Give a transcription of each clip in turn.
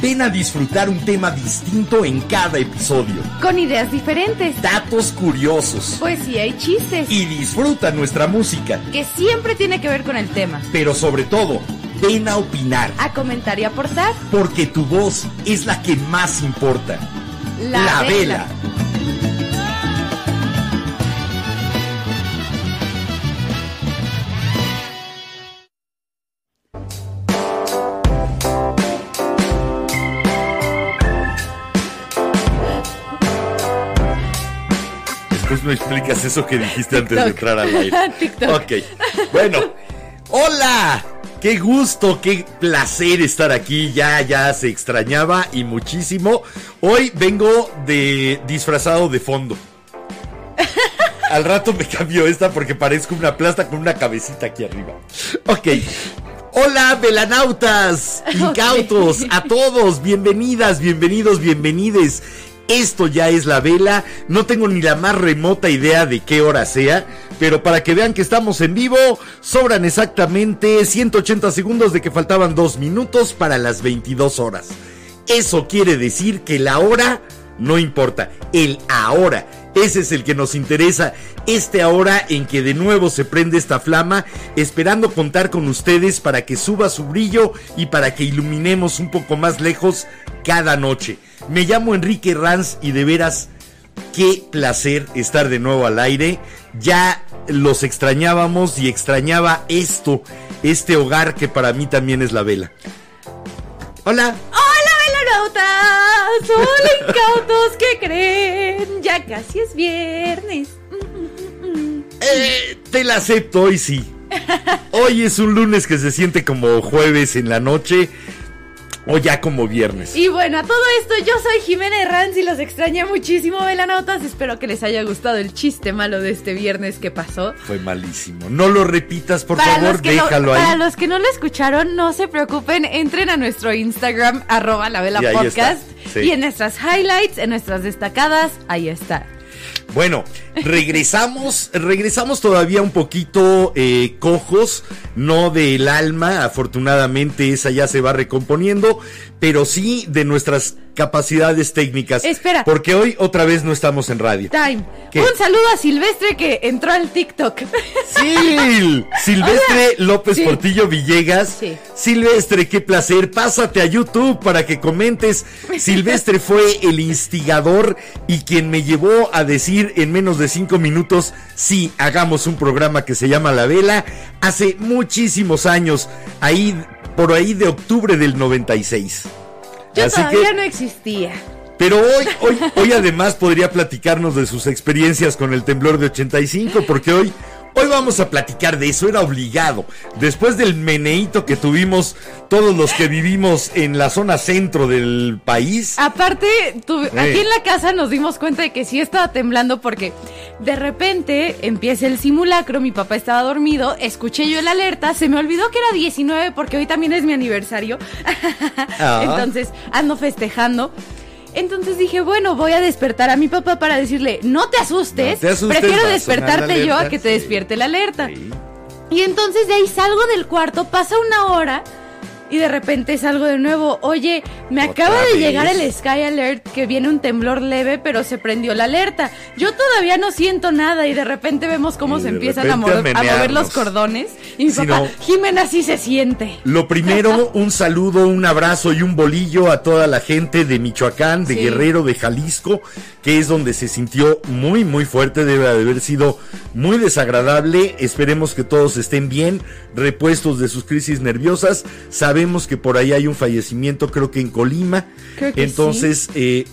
A disfrutar un tema distinto en cada episodio. Con ideas diferentes, Datos curiosos. poesía y chistes. Y disfruta nuestra música. Que siempre tiene que ver con el tema. Pero sobre todo, ven a opinar. A comentar y aportar. Porque tu voz es la que más importa. La, Vela. Me explicas eso que dijiste antes de entrar al aire. TikTok. Ok. Bueno. Hola. Qué gusto, qué placer estar aquí. Ya, ya se extrañaba y muchísimo. Hoy vengo de disfrazado de fondo. Al rato me cambio esta porque parezco una plasta con una cabecita aquí arriba. Ok. Hola, velanautas, incautos, a todos, bienvenidas, bienvenidos, bienvenides. Esto ya es la vela, no tengo ni la más remota idea de qué hora sea, pero para que vean que estamos en vivo, sobran exactamente 180 segundos de que faltaban dos minutos para las 22 horas. Eso quiere decir que la hora no importa, el ahora. Ese es el que nos interesa, este ahora en que de nuevo se prende esta flama, esperando contar con ustedes para que suba su brillo y para que iluminemos un poco más lejos cada noche. Me llamo Enrique Ranz y de veras, qué placer estar de nuevo al aire. Ya los extrañábamos y extrañaba esto, este hogar que para mí también es la vela. Hola. ¡Hola, velanautas! ¡Hola, incautos! ¿Qué creen? Ya casi es viernes. Eh, te la acepto, hoy sí. Hoy es un lunes que se siente como jueves en la noche o ya como viernes. Y bueno, a todo esto, yo soy Jimena Herranz y los extrañé muchísimo, velanautas. Espero que les haya gustado el chiste malo de este viernes que pasó. Fue malísimo. No lo repitas, por Para favor, no, déjalo para ahí. los que no lo escucharon, no se preocupen, entren a nuestro Instagram, arroba la vela Y podcast. sí. Y en nuestras highlights, en nuestras destacadas, ahí está. Bueno, regresamos, regresamos todavía un poquito eh, cojos, no del alma, afortunadamente esa ya se va recomponiendo, pero sí de nuestras capacidades técnicas. Espera. Porque hoy otra vez no estamos en radio. Time. ¿Qué? Un saludo a Silvestre que entró al TikTok. ¡Sil! Silvestre López Sí. Portillo Villegas. Sí. Silvestre, qué placer. Pásate a YouTube para que comentes. Silvestre fue el instigador y quien me llevó a decir en menos de cinco minutos, sí, hagamos un programa que se llama La Vela, hace muchísimos años, ahí, por ahí de octubre del 96. Yo Así todavía que- no existía. pero hoy, hoy, hoy además podría platicarnos de sus experiencias con el temblor de 85, porque hoy, hoy vamos a platicar de eso, era obligado. Después del meneíto que tuvimos todos los que vivimos en la zona centro del país. Aparte, tu- aquí en la casa nos dimos cuenta de que sí estaba temblando porque de repente empieza el simulacro, mi papá estaba dormido, escuché yo el alerta, se me olvidó que era 19 porque hoy también es mi aniversario. Ah. Entonces ando festejando. Entonces dije, bueno, voy a despertar a mi papá para decirle, no te asustes, No te asustes, prefiero despertarte yo a alerta". que te Sí. despierte la alerta. Sí. Y entonces de ahí salgo del cuarto, pasa una hora y de repente salgo de nuevo. Oye, me ¿Otra acaba de llegar el Sky Alert que viene un temblor leve, pero se prendió la alerta. Yo todavía no siento nada y de repente vemos cómo Y se empiezan a, mover, a mover los cordones. Y mi Si papá, no- Jimena sí se siente. Lo primero, un saludo, un abrazo y un bolillo a toda la gente de Michoacán, de Sí. Guerrero, de Jalisco, que es donde se sintió muy, muy fuerte, debe de haber sido muy desagradable. Esperemos que todos estén bien, repuestos de sus crisis nerviosas. Sabemos que por ahí hay un fallecimiento, creo que en Colima. Creo que Entonces, eh,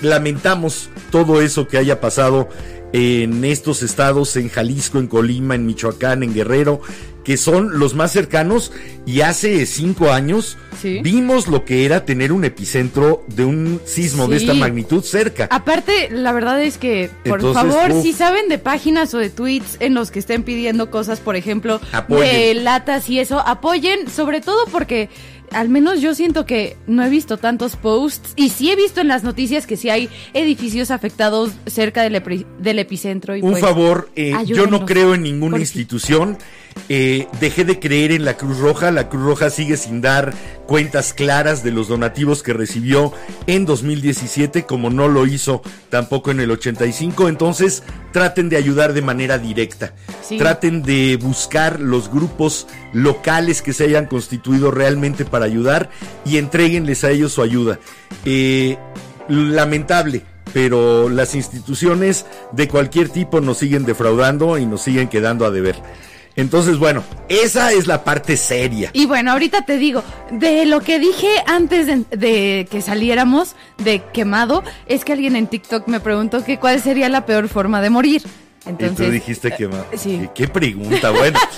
lamentamos todo eso que haya pasado en estos estados, en Jalisco, en Colima, en Michoacán, en Guerrero, que son los más cercanos y hace cinco años Sí. vimos lo que era tener un epicentro de un sismo de esta magnitud cerca. Aparte, la verdad es que, por Entonces, favor, si saben de páginas o de tweets en los que estén pidiendo cosas, por ejemplo, Apoyen. de latas y eso, apoyen, sobre todo porque al menos yo siento que no he visto tantos posts y sí he visto en las noticias que sí hay edificios afectados cerca del, del epicentro. Y Un pues, favor, eh, yo no creo en ninguna institución. Eh, dejé de creer en la Cruz Roja. La Cruz Roja sigue sin dar cuentas claras de los donativos que recibió en 2017, como no lo hizo tampoco en el 85. Entonces, traten de ayudar de manera directa. Sí. Traten de buscar los grupos locales que se hayan constituido realmente para ayudar y entreguenles a ellos su ayuda. Eh, lamentable, pero las instituciones de cualquier tipo nos siguen defraudando y nos siguen quedando a deber. Entonces, bueno, esa es la parte seria. Y bueno, ahorita te digo, de lo que dije antes de, de que saliéramos de quemado, es que alguien en TikTok me preguntó que cuál sería la peor forma de morir. Entonces, y tú dijiste que ma- sí. ¿Qué, qué pregunta, bueno.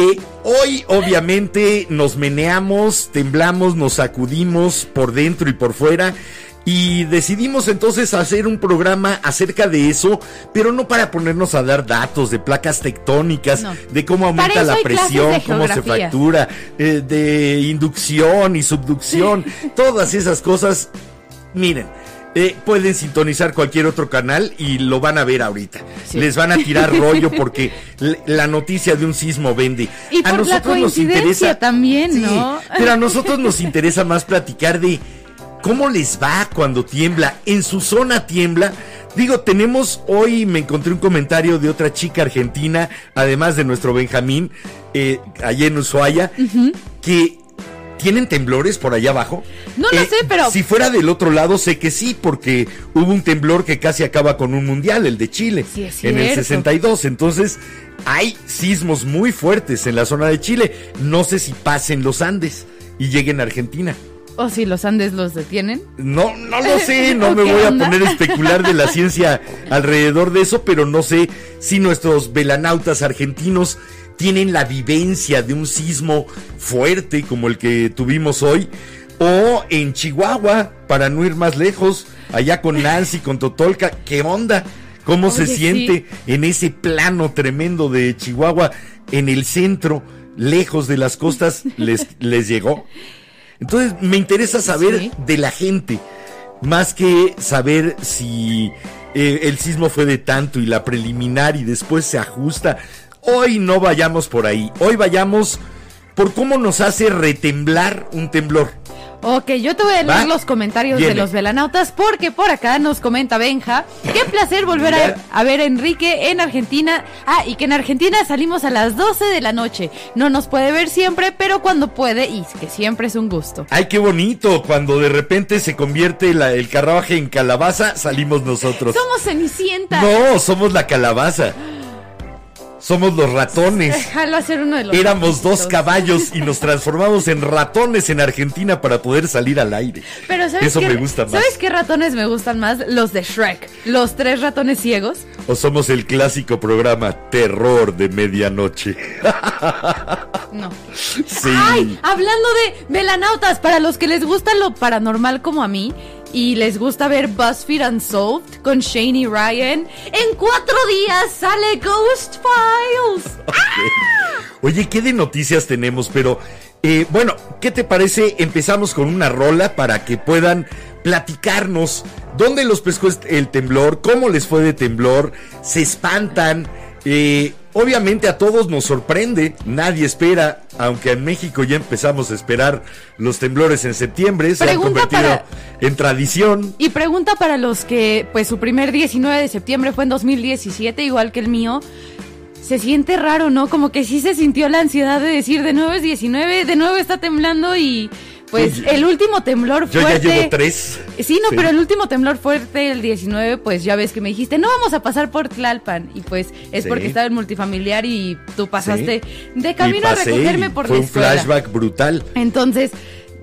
Eh, hoy obviamente nos meneamos, temblamos, nos sacudimos por dentro y por fuera y decidimos entonces hacer un programa acerca de eso, pero no para ponernos a dar datos de placas tectónicas, No. de cómo aumenta la presión, cómo se fractura, eh, de inducción y subducción, todas esas cosas. Miren, eh, pueden sintonizar cualquier otro canal y lo van a ver ahorita. Sí. Les van a tirar rollo porque la noticia de un sismo vende. Y por la coincidencia también, Sí, ¿no? Pero a nosotros nos interesa más platicar de cómo les va cuando tiembla. En su zona tiembla. Digo, tenemos hoy, me encontré un comentario de otra chica argentina, además de nuestro Benjamín, eh, allá en Ushuaia, que tienen temblores por allá abajo. Eh, No lo sé, pero- Si fuera del otro lado, sé que sí, porque hubo un temblor que casi acaba con un mundial, el de Chile, Sí, es en el cierto. 62. Entonces, hay sismos muy fuertes en la zona de Chile. No sé si pasen los Andes y lleguen a Argentina. O si los Andes los detienen. No, no lo sé, no ¿O me voy a poner a especular de la ciencia alrededor de eso, pero no sé si nuestros velanautas argentinos tienen la vivencia de un sismo fuerte como el que tuvimos hoy, o en Chihuahua, para no ir más lejos, allá con Nancy, con Totolca, ¿qué onda? ¿Cómo se siente en ese plano tremendo de Chihuahua, en el centro, lejos de las costas, les, les llegó? Entonces me interesa saber Sí. de la gente, más que saber si eh, el sismo fue de tanto y la preliminar y después se ajusta. Hoy no vayamos por ahí, hoy vayamos por cómo nos hace retemblar un temblor. Ok, yo te voy a leer ¿Va? los comentarios de los velanautas porque por acá nos comenta Benja. Qué placer volver a, ver a Enrique en Argentina. Ah, y que en Argentina salimos a las 12 de la noche. No nos puede ver siempre, pero cuando puede y que siempre es un gusto. Ay, qué bonito, cuando de repente se convierte la- el carruaje en calabaza, salimos nosotros. Somos Cenicienta. No, somos la calabaza. Somos los ratones. Déjalo hacer uno de los Éramos dos caballos y nos transformamos en ratones en Argentina para poder salir al aire. Pero ¿sabes Eso qué, me gusta más. ¿Sabes qué ratones me gustan más? Los de Shrek. Los tres ratones ciegos. O somos el clásico programa Terror de Medianoche. No. Sí. Ay, hablando de velanautas, para los que les gusta lo paranormal como a mí y les gusta ver BuzzFeed Unsolved con Shane y Ryan, en cuatro días sale Ghost Files. Oye, ¿qué de noticias tenemos? Pero, eh, bueno, ¿qué te parece? Empezamos con una rola para que puedan platicarnos dónde los pescó el temblor, cómo les fue de temblor, se espantan. Eh, obviamente a todos nos sorprende, nadie espera, aunque en México ya empezamos a esperar los temblores en septiembre, se han convertido para- en tradición. Y pregunta para los que, pues su primer 19 de septiembre fue en 2017, igual que el mío. Se siente raro, ¿no? Como que sí se sintió la ansiedad de decir, de nuevo es 19, de nuevo está temblando y pues el último temblor Yo fuerte... ya llevo tres. Sí, no, pero el último temblor fuerte, el 19, pues ya ves que me dijiste, no vamos a pasar por Tlalpan. Y pues es Sí. porque estaba en multifamiliar y tú pasaste Sí. de camino pasé a recogerme por Fue la un escuela. flashback brutal. Entonces,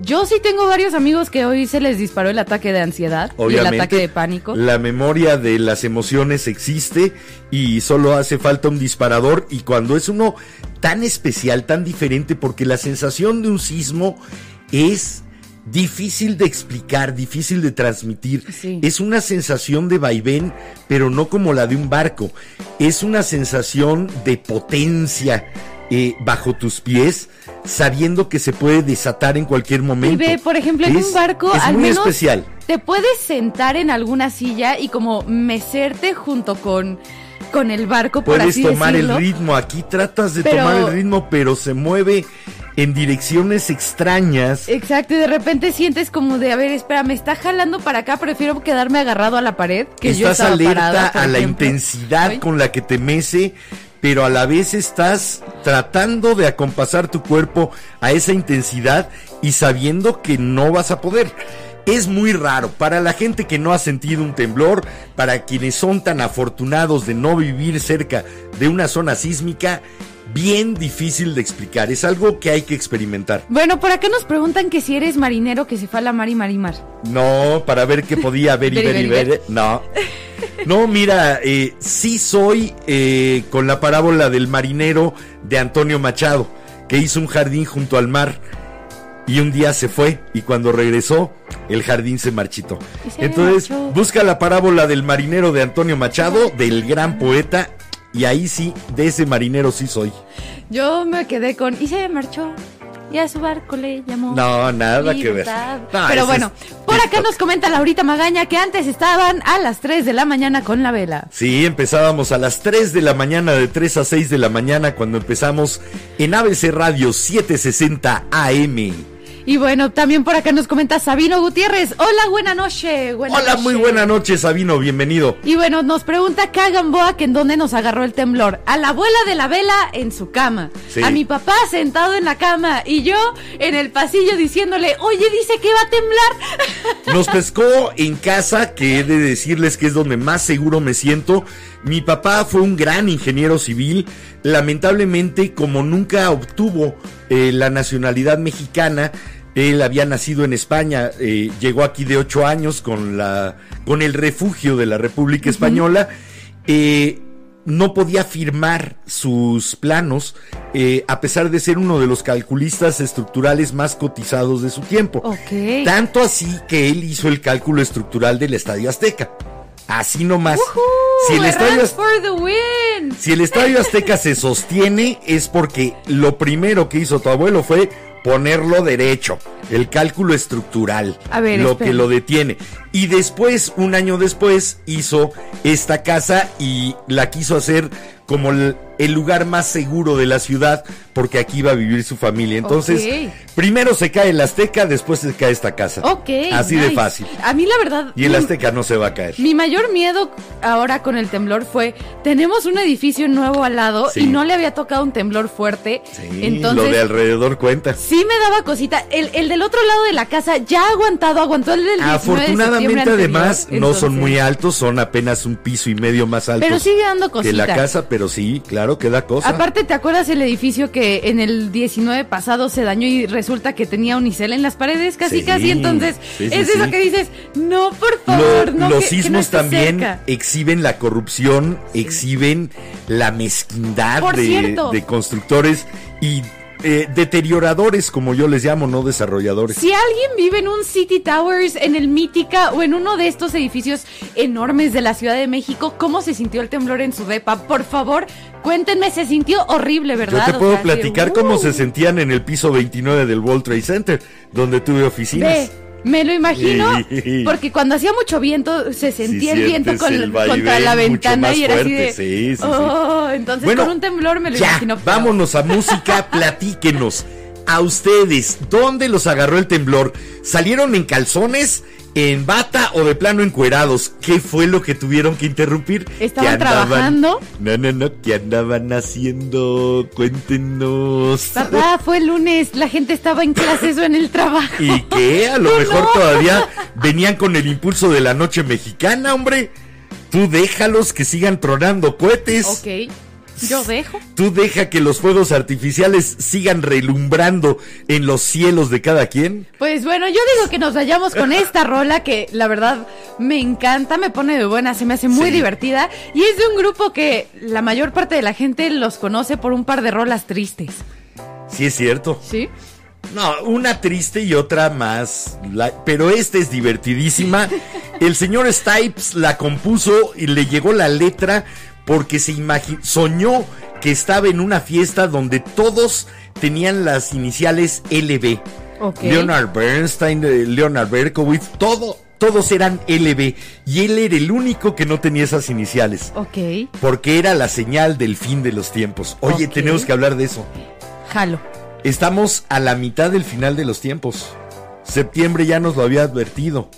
Yo sí tengo varios amigos que hoy se les disparó el ataque de ansiedad y el ataque de pánico. La memoria de las emociones existe y solo hace falta un disparador y cuando es uno tan especial, tan diferente, porque la sensación de un sismo es difícil de explicar, difícil de transmitir. Es una sensación de vaivén, pero no como la de un barco. Es una sensación de potencia eh, bajo tus pies, sabiendo que se puede desatar en cualquier momento. Y ve, por ejemplo, en un barco, es al muy menos especial. te puedes sentar en alguna silla y como mecerte junto con con el barco, por Puedes así tomar decirlo. el ritmo. Aquí tratas de Pero- tomar el ritmo, pero se mueve en direcciones extrañas. Exacto, y de repente sientes como de, a ver, espera, me está jalando para acá, prefiero quedarme agarrado a la pared que yo estás estaba alerta parada, a la ejemplo. intensidad con la que te mece, pero a la vez estás tratando de acompasar tu cuerpo a esa intensidad y sabiendo que no vas a poder. Es muy raro para la gente que no ha sentido un temblor, para quienes son tan afortunados de no vivir cerca de una zona sísmica, bien difícil de explicar. Es algo que hay que experimentar. Bueno, por acá nos preguntan que si eres marinero que se fue a la mar y marimar. No, para ver qué podía ver y Ver y ver y y. No. No, mira, eh, sí soy eh, con la parábola del marinero de Antonio Machado, que hizo un jardín junto al mar y un día se fue y cuando regresó el jardín se marchitó. Y se Entonces, marchó. busca la parábola del marinero de Antonio Machado, del gran poeta, y ahí sí, de ese marinero sí soy. Yo me quedé con, y se marchó, y a su barco le llamó. No, nada que ver. No, Pero bueno, por acá nos comenta Laurita Magaña que antes estaban a las 3 de la mañana con la vela. Sí, empezábamos a las 3 de la mañana, de 3 a 6 de la mañana, cuando empezamos en ABC Radio 760 AM. Y bueno, también por acá nos comenta Sabino Gutiérrez. Hola, buena noche. buena Hola, muy buena noche, Sabino, bienvenido. Y bueno, nos pregunta Kagamboa que en dónde nos agarró el temblor. A la abuela de la vela en su cama. Sí. A mi papá sentado en la cama. Y yo en el pasillo diciéndole, oye, dice que va a temblar. Nos pescó en casa, que he de decirles que es donde más seguro me siento. Mi papá fue un gran ingeniero civil. Lamentablemente, como nunca obtuvo eh, la nacionalidad mexicana, él había nacido en España, eh, llegó aquí de ocho años con la con el refugio de la República Española. eh, no podía firmar sus planos, eh, a pesar de ser uno de los calculistas estructurales más cotizados de su tiempo. Tanto así que él hizo el cálculo estructural del Estadio Azteca. Así nomás. si, el estadio, si el Estadio Azteca se sostiene es porque lo primero que hizo tu abuelo fue ponerlo derecho, el cálculo estructural, A ver, lo espera. que lo detiene. Y después, un año después, hizo esta casa y la quiso hacer como el, el lugar más seguro de la ciudad, porque aquí iba a vivir su familia. Entonces, primero se cae el Azteca, después se cae esta casa. Ok. Así de fácil. A mí la verdad... Y el mi- Azteca no se va a caer. Mi mayor miedo ahora con el temblor fue, tenemos un edificio nuevo al lado Sí. y no le había tocado un temblor fuerte. Sí, entonces, lo de alrededor cuenta. sí me daba cosita. El, el del otro lado de la casa ya ha aguantado, aguantó el del 19 de Afortunadamente además anterior, no son muy altos, son apenas un piso y medio más altos Pero sigue dando que la cosita. casa, pero sí, claro que da cosa. Aparte, ¿te acuerdas el edificio que en el 19 pasado se dañó y resulta que tenía unicel en las paredes? Casi, Sí, casi. Entonces, sí, sí, es eso que dices, no, por Lo- favor, no. los que- que no sismos también cerca". exhiben la corrupción, exhiben la mezquindad de, de constructores y eh, deterioradores, como yo les llamo, no desarrolladores. Si alguien vive en un City Towers, en el Mítica o en uno de estos edificios enormes de la Ciudad de México, ¿cómo se sintió el temblor en su depa? Por favor, cuéntenme, se sintió horrible, Yo ¿verdad? te O puedo sea, platicar cómo uh, se sentían en el piso 29 del World Trade Center, donde tuve oficinas. Ve, me lo imagino, porque cuando hacía mucho viento se sentía el viento con- el contra la ventana y era así de. sí, sí, sí. oh, entonces Bueno, con un temblor me lo ya, imagino. vámonos a música, platíquenos. A ustedes, ¿dónde los agarró el temblor? ¿Salieron en calzones, en bata o de plano encuerados? ¿Qué fue lo que tuvieron que interrumpir? ¿Estaban ¿Qué andaban- trabajando? No, no, no, ¿qué andaban haciendo? Cuéntenos. Papá, fue el lunes, la gente estaba en clases o en el trabajo. ¿Y qué? A lo mejor no. todavía venían con el impulso de la noche mexicana, hombre. Tú déjalos que sigan tronando cohetes. Ok. Yo dejo. Tú deja que los fuegos artificiales sigan relumbrando en los cielos de cada quien. Pues bueno, yo digo que nos vayamos con esta rola que la verdad me encanta, me pone de buena, se me hace muy Sí. divertida y es de un grupo que la mayor parte de la gente los conoce por un par de rolas tristes. Sí, es cierto. ¿Sí? No, una triste y otra más. la- pero esta es divertidísima. El señor Stipes la compuso y le llegó la letra porque se imagi- soñó que estaba en una fiesta donde todos tenían las iniciales LB. Leonard Bernstein, eh, Leonard Berkowitz, todo, todos eran LB. Y él era el único que no tenía esas iniciales. Ok, Porque era la señal del fin de los tiempos. Oye, tenemos que hablar de eso. jalo. Estamos a la mitad del final de los tiempos. Septiembre ya nos lo había advertido.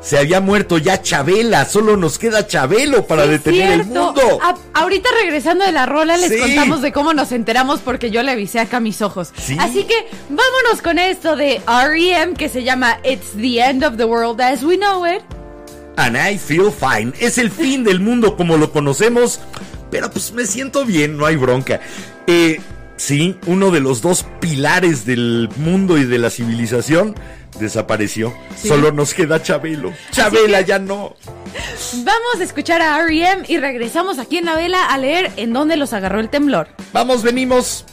Se había muerto ya Chabela, solo nos queda Chabelo para Sí, detener el mundo. A- ahorita regresando de la rola les Sí. contamos de cómo nos enteramos porque yo le avisé acá mis ojos. Sí. Así que vámonos con esto de R.E.M. que se llama It's the End of the World as We Know It. And I feel fine. Es el fin del mundo como lo conocemos, pero pues me siento bien, no hay bronca. Eh, sí, uno de los dos pilares del mundo y de la civilización desapareció. Sí. Solo nos queda Chabelo. Chabela ya no. Vamos a escuchar a R.E.M. y regresamos aquí en la vela a leer en dónde los agarró el temblor. Vamos, venimos.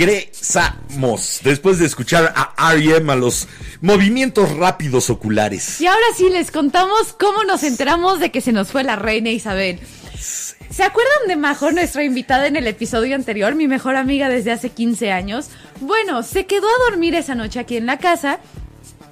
Regresamos después de escuchar a R.E.M. a los movimientos rápidos oculares. Y ahora sí les contamos cómo nos enteramos de que se nos fue la reina Isabel. ¿Se acuerdan de Majo, nuestra invitada en el episodio anterior, mi mejor amiga desde hace 15 años? Bueno, se quedó a dormir esa noche aquí en la casa.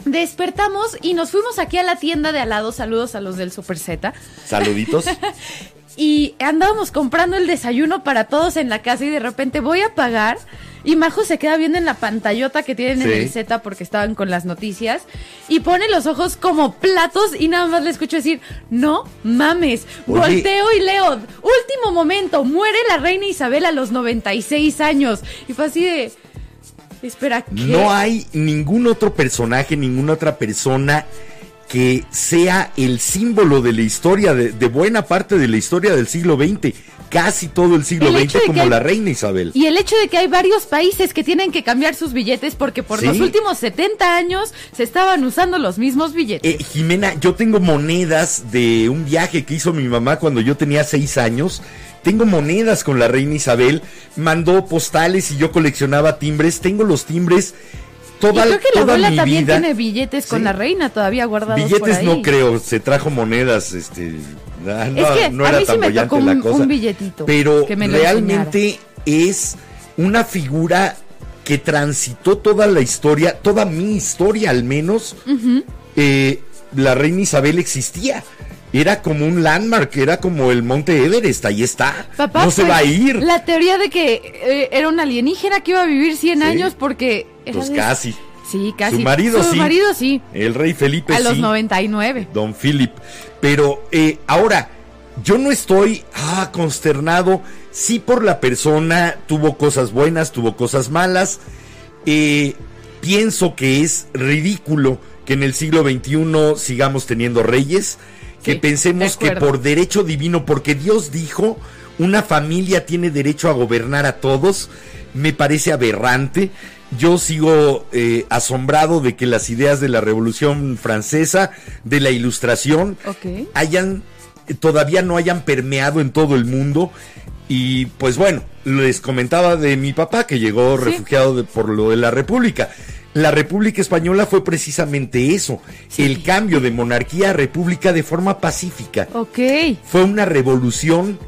Despertamos y nos fuimos aquí a la tienda de al lado. Saludos a los del Super Z. Saluditos. y andábamos comprando el desayuno para todos en la casa y de repente voy a pagar y Majo se queda viendo en la pantallota que tienen en el Z porque estaban con las noticias y pone los ojos como platos y nada más le escucho decir, no mames, Oye. volteo y leo, último momento, muere la reina Isabel a los 96 años y fue así de, espera, ¿qué? No hay ningún otro personaje, ninguna otra persona que sea el símbolo de la historia, de, de buena parte de la historia del siglo XX, casi todo el siglo El XX como hay- la reina Isabel. Y el hecho de que hay varios países que tienen que cambiar sus billetes porque por Sí. los últimos 70 años se estaban usando los mismos billetes. Eh, Jimena, yo tengo monedas de un viaje que hizo mi mamá cuando yo tenía seis años. Tengo monedas con la reina Isabel. Mandó postales y yo coleccionaba timbres. Tengo los timbres. Toda, y creo que la toda abuela mi también vida. tiene billetes con Sí. la reina todavía guardados por Billetes ahí. no creo, se trajo monedas, este, ah, no, que no a era mí sí me la cosa. un billetito Pero que me lo realmente es una figura que transitó toda la historia, toda mi historia al menos. eh, la reina Isabel existía. Era como un landmark, era como el monte Everest, ahí está. Papá, no se pues, va a ir. La teoría de que eh, era un alienígena que iba a vivir 100 Sí. años porque... era Pues de- casi. Sí, casi. Su marido Su sí. marido sí. El rey Felipe a los sí. 99. Don Philip. Pero eh, ahora, yo no estoy ah, consternado. Sí por la persona, tuvo cosas buenas, tuvo cosas malas. Eh, pienso que es ridículo que en el siglo XXI sigamos teniendo reyes. Que Sí, pensemos que por derecho divino, porque Dios dijo, una familia tiene derecho a gobernar a todos. Me parece aberrante. Yo sigo eh, asombrado de que las ideas de la Revolución Francesa, de la Ilustración, hayan todavía no hayan permeado en todo el mundo. Y pues bueno, les comentaba de mi papá que llegó Sí. refugiado de- por lo de la República. La República Española fue precisamente eso, Sí. el cambio de monarquía a república de forma pacífica Ok. fue una revolución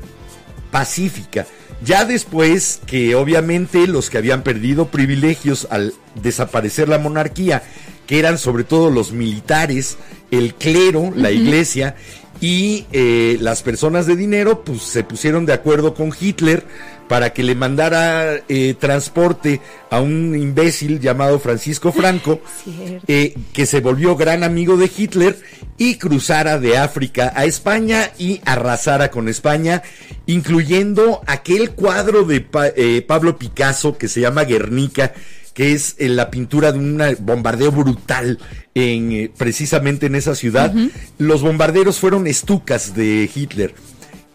pacífica. Ya después que obviamente los que habían perdido privilegios al desaparecer la monarquía, que eran sobre todo los militares, el clero, la iglesia y eh, las personas de dinero, pues se pusieron de acuerdo con Hitler para que le mandara eh, transporte a un imbécil llamado Francisco Franco eh, que se volvió gran amigo de Hitler y cruzara de África a España y arrasara con España, incluyendo aquel cuadro de Pa- eh, Pablo Picasso que se llama Guernica, que es eh, la pintura de un bombardeo brutal en eh, precisamente en esa ciudad. Los bombarderos fueron estucas de Hitler.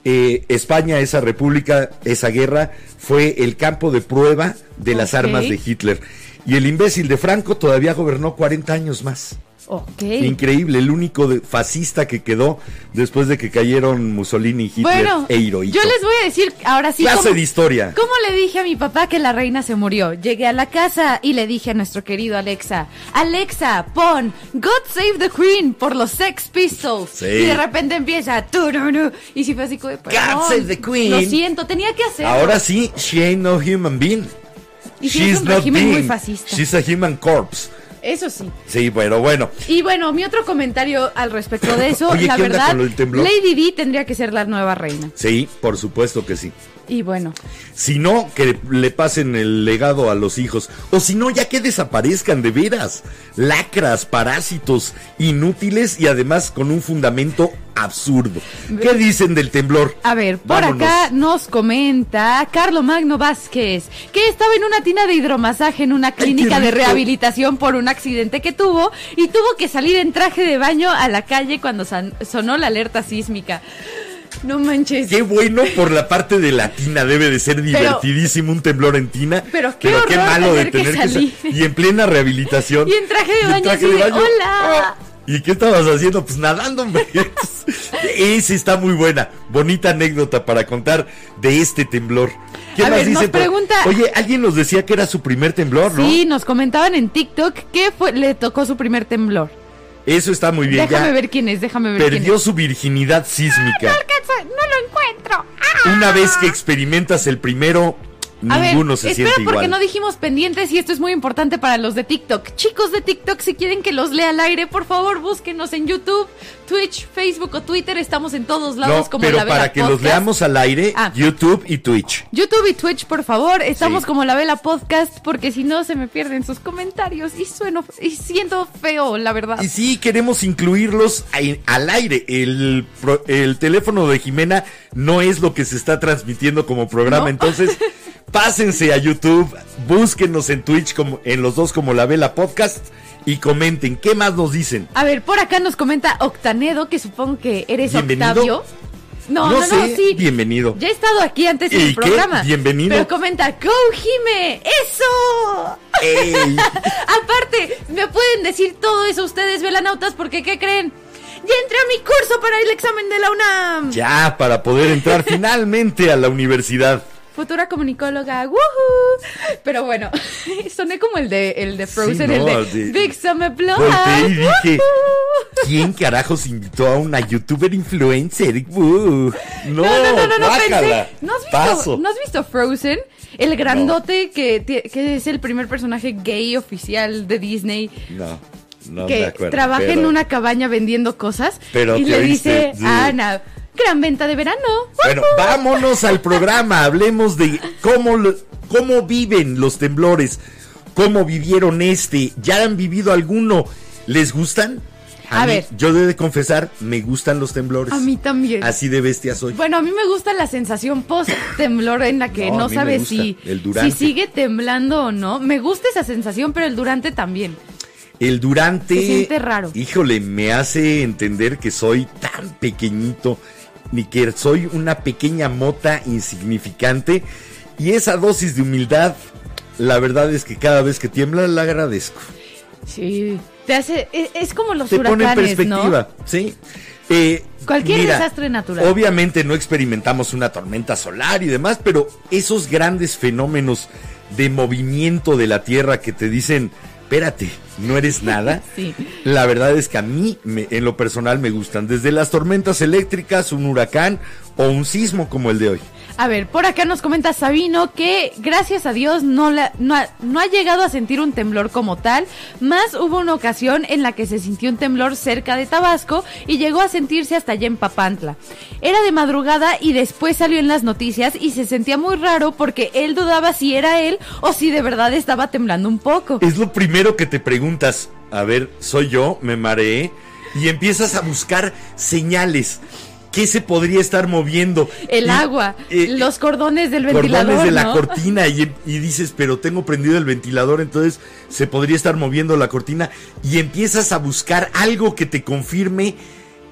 Eh, España, esa república, esa guerra, fue el campo de prueba de las armas de Hitler. Y el imbécil de Franco todavía gobernó 40 años más. Ok. Increíble, el único fascista que quedó después de que cayeron Mussolini, Hitler Bueno, e Hirohito. yo les voy a decir ahora sí Clase de historia. cómo le dije a mi papá que la reina se murió. Llegué a la casa y le dije a nuestro querido Alexa, Alexa, pon God Save the Queen por los Sex Pistols. Sí. Y de repente empieza, tururú, y si fue así "Perdón, save the Queen". Lo siento, tenía que hacerlo. Ahora sí, she ain't no human being. Y sí es un régimen muy fascista. She's a human corpse. Eso sí. Sí, bueno, bueno. Y bueno, mi otro comentario al respecto de eso, Oye, la ¿qué onda verdad? Lady Di tendría que ser la nueva reina. Sí, por supuesto que sí. Y bueno, Si no, que le pasen el legado a los hijos. O si no, ya que desaparezcan de veras. Lacras, parásitos, inútiles y además con un fundamento absurdo. ¿Qué dicen del temblor? a ver, por Vámonos. acá nos comenta Carlo Magno Vázquez que estaba en una tina de hidromasaje en una clínica de rehabilitación por un accidente que tuvo y tuvo que salir en traje de baño a la calle cuando sonó la alerta sísmica. No manches. Qué bueno por la parte de la tina, debe de ser divertidísimo un temblor en tina. Pero qué horror tener que sa- salir. Y en plena rehabilitación. Y en traje de baño traje de de, baño. "Hola". Oh, ¿Y qué estabas haciendo? Pues nadando, hombre. Esa está muy buena. Bonita anécdota para contar de este temblor. ¿Qué A más ver, nos dice? por- pregunta- Oye, alguien nos decía que era su primer temblor, ¿no? Sí, nos comentaban en TikTok que fue, le tocó su primer temblor. Eso está muy bien. déjame ya ver quién es, déjame ver quién perdió es. su virginidad sísmica. Alcanza- No lo encuentro. ¡Ah! Una vez que experimentas el primero, Ver, ninguno se espera siente porque igual. no dijimos pendientes y esto es muy importante para los de TikTok. Chicos de TikTok, si quieren que los lea al aire, por favor búsquenos en YouTube, Twitch, Facebook o Twitter. Estamos en todos lados No, como pero la Vela para que los leamos al aire, Ah. YouTube y Twitch. YouTube y Twitch, por favor, estamos Sí. como la Vela Podcast porque si no se me pierden sus comentarios y sueno y siento feo, la verdad. Y sí, queremos incluirlos al aire. El, el teléfono de Jimena no es lo que se está transmitiendo como programa. No. Entonces, pásense a YouTube, búsquenos en Twitch como, en los dos como La Vela Podcast y comenten. ¿Qué más nos dicen? A ver, por acá nos comenta Octanedo, que supongo que eres Bienvenido. Octavio. No, no, no, sé, sí. bienvenido. Ya he estado aquí antes en ¿Y el qué? programa. Bienvenido. Pero comenta, ¡Go, Jime! ¡Eso! Ey. Aparte, me pueden decir todo eso ustedes, velanautas, porque ¿qué creen? Ya entré a mi curso para el examen de la UNAM. Ya, para poder entrar finalmente a la universidad. Futura comunicóloga, ¡woohoo! Pero bueno, soné como el de, el de Frozen, no, el de, de- Big Summer Blood. Y dije, ¿quién carajos invitó a una youtuber influencer? Uh, no, No, no, no, no, no, pensé. ¿No has, visto, Paso. ¿No has visto Frozen? El grandote que, ti- que es el primer personaje gay oficial de Disney. No, no me que acuerdo. trabaja en pero- una cabaña vendiendo cosas. Pero y le dice sí. a Ana, gran venta de verano. Bueno, vámonos al programa. Hablemos de cómo, cómo viven los temblores. Cómo vivieron este. ¿Ya han vivido alguno? ¿Les gustan? A mí, ver. Yo he de confesar, me gustan los temblores. A mí también. Así de bestia soy. Bueno, a mí me gusta la sensación post temblor en la que No, no, sabes si, El si sigue temblando o no. Me gusta esa sensación, pero el durante también. El durante. Se siente raro. Híjole, me hace entender que soy tan pequeñito, ni que soy una pequeña mota insignificante. Y esa dosis de humildad, la verdad es que cada vez que tiembla la agradezco. Sí. Te hace, es, es como los Te pone en huracanes, perspectiva, ¿sí? Eh, Cualquier desastre natural. Obviamente no experimentamos una tormenta solar y demás, pero esos grandes fenómenos de movimiento de la Tierra que te dicen, espérate, no eres nada. Sí. La verdad es que a mí, me- en lo personal, me gustan. Desde las tormentas eléctricas, un huracán o un sismo como el de hoy. A ver, por acá nos comenta Sabino que gracias a Dios no, la- no, ha, no ha llegado a sentir un temblor como tal, más hubo una ocasión en la que se sintió un temblor cerca de Tabasco y llegó a sentirse hasta allá en Papantla. Era de madrugada y después salió en las noticias y se sentía muy raro porque él dudaba si era él o si de verdad estaba temblando un poco. Es lo primero que te preguntas. A ver, soy yo, me mareé. Y empiezas a buscar señales. ¿Qué se podría estar moviendo? El Y, agua, eh, los cordones del cordones ventilador. de la cortina y, y dices, pero tengo prendido el ventilador, entonces se podría estar moviendo la cortina y empiezas a buscar algo que te confirme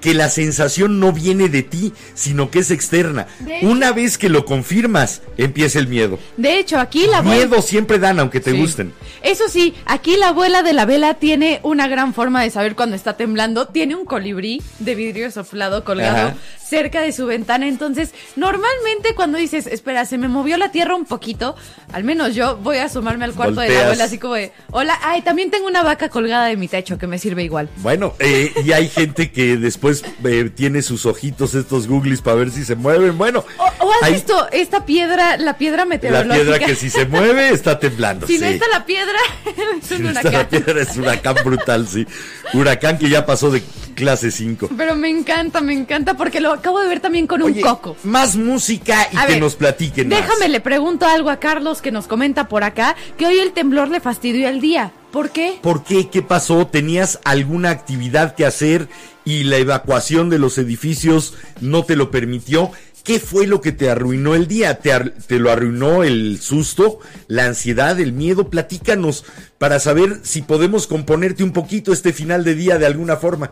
que la sensación no viene de ti, sino que es externa. De- Una vez que lo confirmas, empieza el miedo. De hecho, aquí la abuela- Miedo siempre dan, aunque te Sí. gusten. Eso sí, aquí la abuela de la vela tiene una gran forma de saber cuando está temblando. Tiene un colibrí de vidrio soplado colgado Ajá. cerca de su ventana. Entonces, normalmente cuando dices, espera, se me movió la tierra un poquito, al menos yo voy a asomarme al cuarto de la abuela así como de, hola, ay, también tengo una vaca colgada de mi techo que me sirve igual. Bueno, eh, y hay gente que después eh, tiene sus ojitos, estos googlis, para ver si se mueven. Bueno, O, o has hay visto esta piedra, la piedra la meteorológica. piedra que si se mueve está temblando. si no está la piedra, es Si un no está huracán. la piedra es huracán brutal, sí. Huracán que ya pasó de clase 5. Pero me encanta, me encanta porque lo acabo de ver también con un coco. Más música y A que ver, nos platiquen más. Déjame, le pregunto algo a Carlos que nos comenta por acá, que hoy el temblor le fastidió el día. ¿Por qué? ¿Por qué? ¿Qué pasó? ¿Tenías alguna actividad que hacer y la evacuación de los edificios no te lo permitió? ¿Qué fue lo que te arruinó el día? ¿Te, lo arruinó el susto, la ansiedad, el miedo? Platícanos para saber si podemos componerte un poquito este final de día de alguna forma.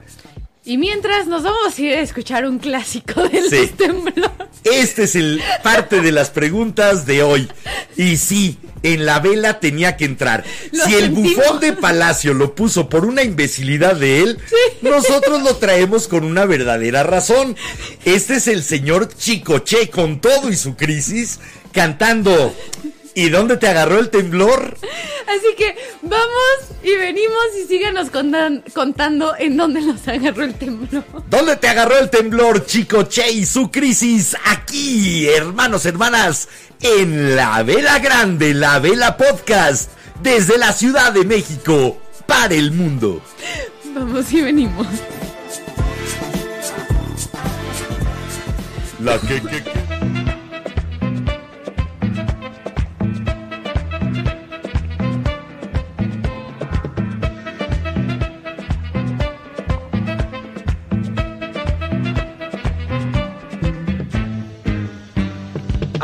Y mientras nos vamos a ir a escuchar un clásico del Sí. temblor. Este es el parte de las preguntas de hoy. Y sí, en la vela tenía que entrar. Lo si el bufón de Palacio lo puso por una imbecilidad de él, nosotros lo traemos con una verdadera razón. Este es el señor Chicoche con todo y su crisis cantando. ¿Y dónde te agarró el temblor? Así que vamos y venimos y síganos contan- contando en dónde nos agarró el temblor. ¿Dónde te agarró el temblor, Chicoche y su crisis? Aquí, hermanos, hermanas, en La Vela Grande, La Vela Podcast, desde la Ciudad de México, para el mundo. Vamos y venimos. La que, que, que.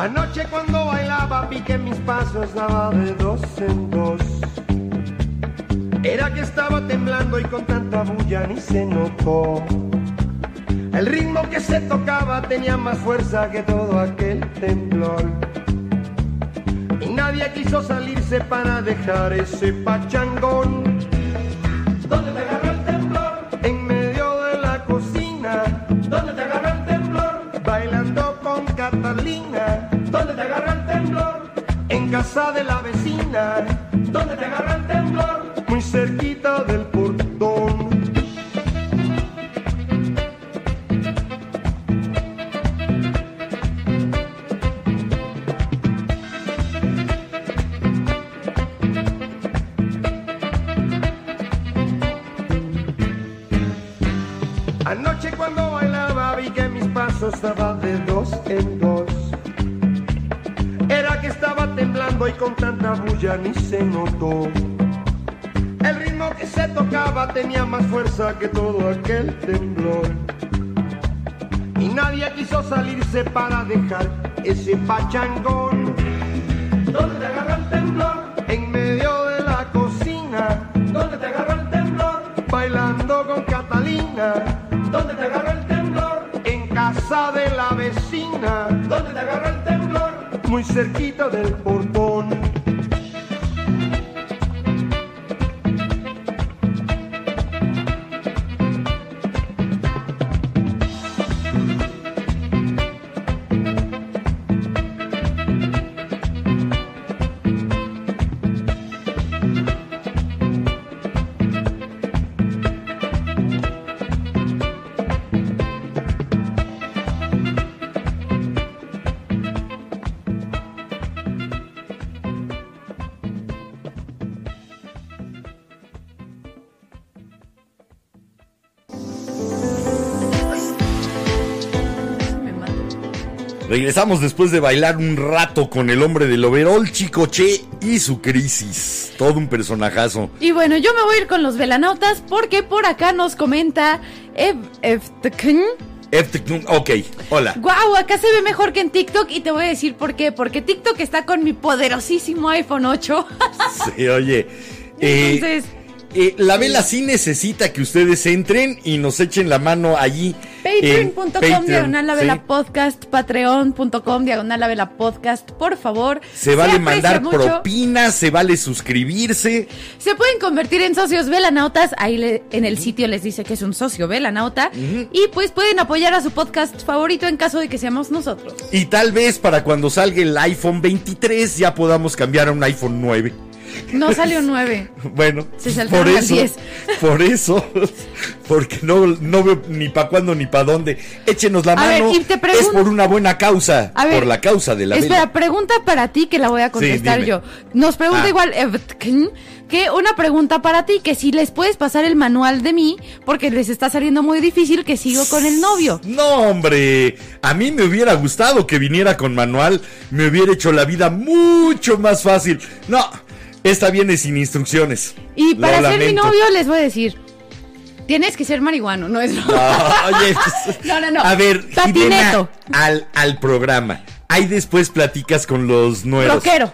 Anoche cuando bailaba vi que mis pasos daba de dos en dos. Era que estaba temblando y con tanta bulla ni se notó. El ritmo que se tocaba tenía más fuerza que todo aquel temblor. Y nadie quiso salirse para dejar ese pachangón. ¿Dónde casa de la vecina. ¿Dónde te agarró el temblor? Muy cerquita del portón. Bulla ni se notó. El ritmo que se tocaba tenía más fuerza que todo aquel temblor. Y nadie quiso salirse para dejar ese pachangón. ¿Dónde te agarró el temblor? En medio de la cocina. ¿Dónde te agarró el temblor? Bailando con Catalina. ¿Dónde te agarró el temblor? En casa de la vecina. ¿Dónde te agarró el temblor? Muy cerquita del portón. Regresamos después de bailar un rato con el hombre del overol, Chicoche y su crisis. Todo un personajazo. Y bueno, yo me voy a ir con los velanautas porque por acá nos comenta Ev Eftkn. Ok, hola. Guau, acá se ve mejor que en TikTok y te voy a decir por qué. Porque TikTok está con mi poderosísimo iPhone 8. Sí, oye. eh, Entonces, eh, la vela sí necesita que ustedes entren y nos echen la mano allí. Patreon.com Patreon, diagonal la vela sí. podcast, patreon.com diagonal la vela podcast, por favor. Se vale mandar mucho. propinas, se vale suscribirse. Se pueden convertir en socios velanautas. Ahí le- en el sitio les dice que es un socio velanauta. Y pues pueden apoyar a su podcast favorito en caso de que seamos nosotros. Y tal vez para cuando salga el iPhone 23 ya podamos cambiar a un iPhone 9. No salió 9. Bueno, Se por eso, 10. por eso, porque no, no veo ni para cuándo ni para dónde. Échenos la A mano. te es por una buena causa, ver, por la causa de la Espera, pregunta para ti que la voy a contestar yo. Nos pregunta Ah. igual Evtkn, que una pregunta para ti, que si les puedes pasar el manual de mí, porque les está saliendo muy difícil que sigo con el novio. No, hombre, a mí me hubiera gustado que viniera con manual, me hubiera hecho la vida mucho más fácil. No, esta viene sin instrucciones. Y Lo para ser mi novio les voy a decir, tienes que ser marihuano, no es No, broma. oye, No, no, no. A ver. Jimena, al, al programa. Ahí después platicas con los nuevos. Rockero.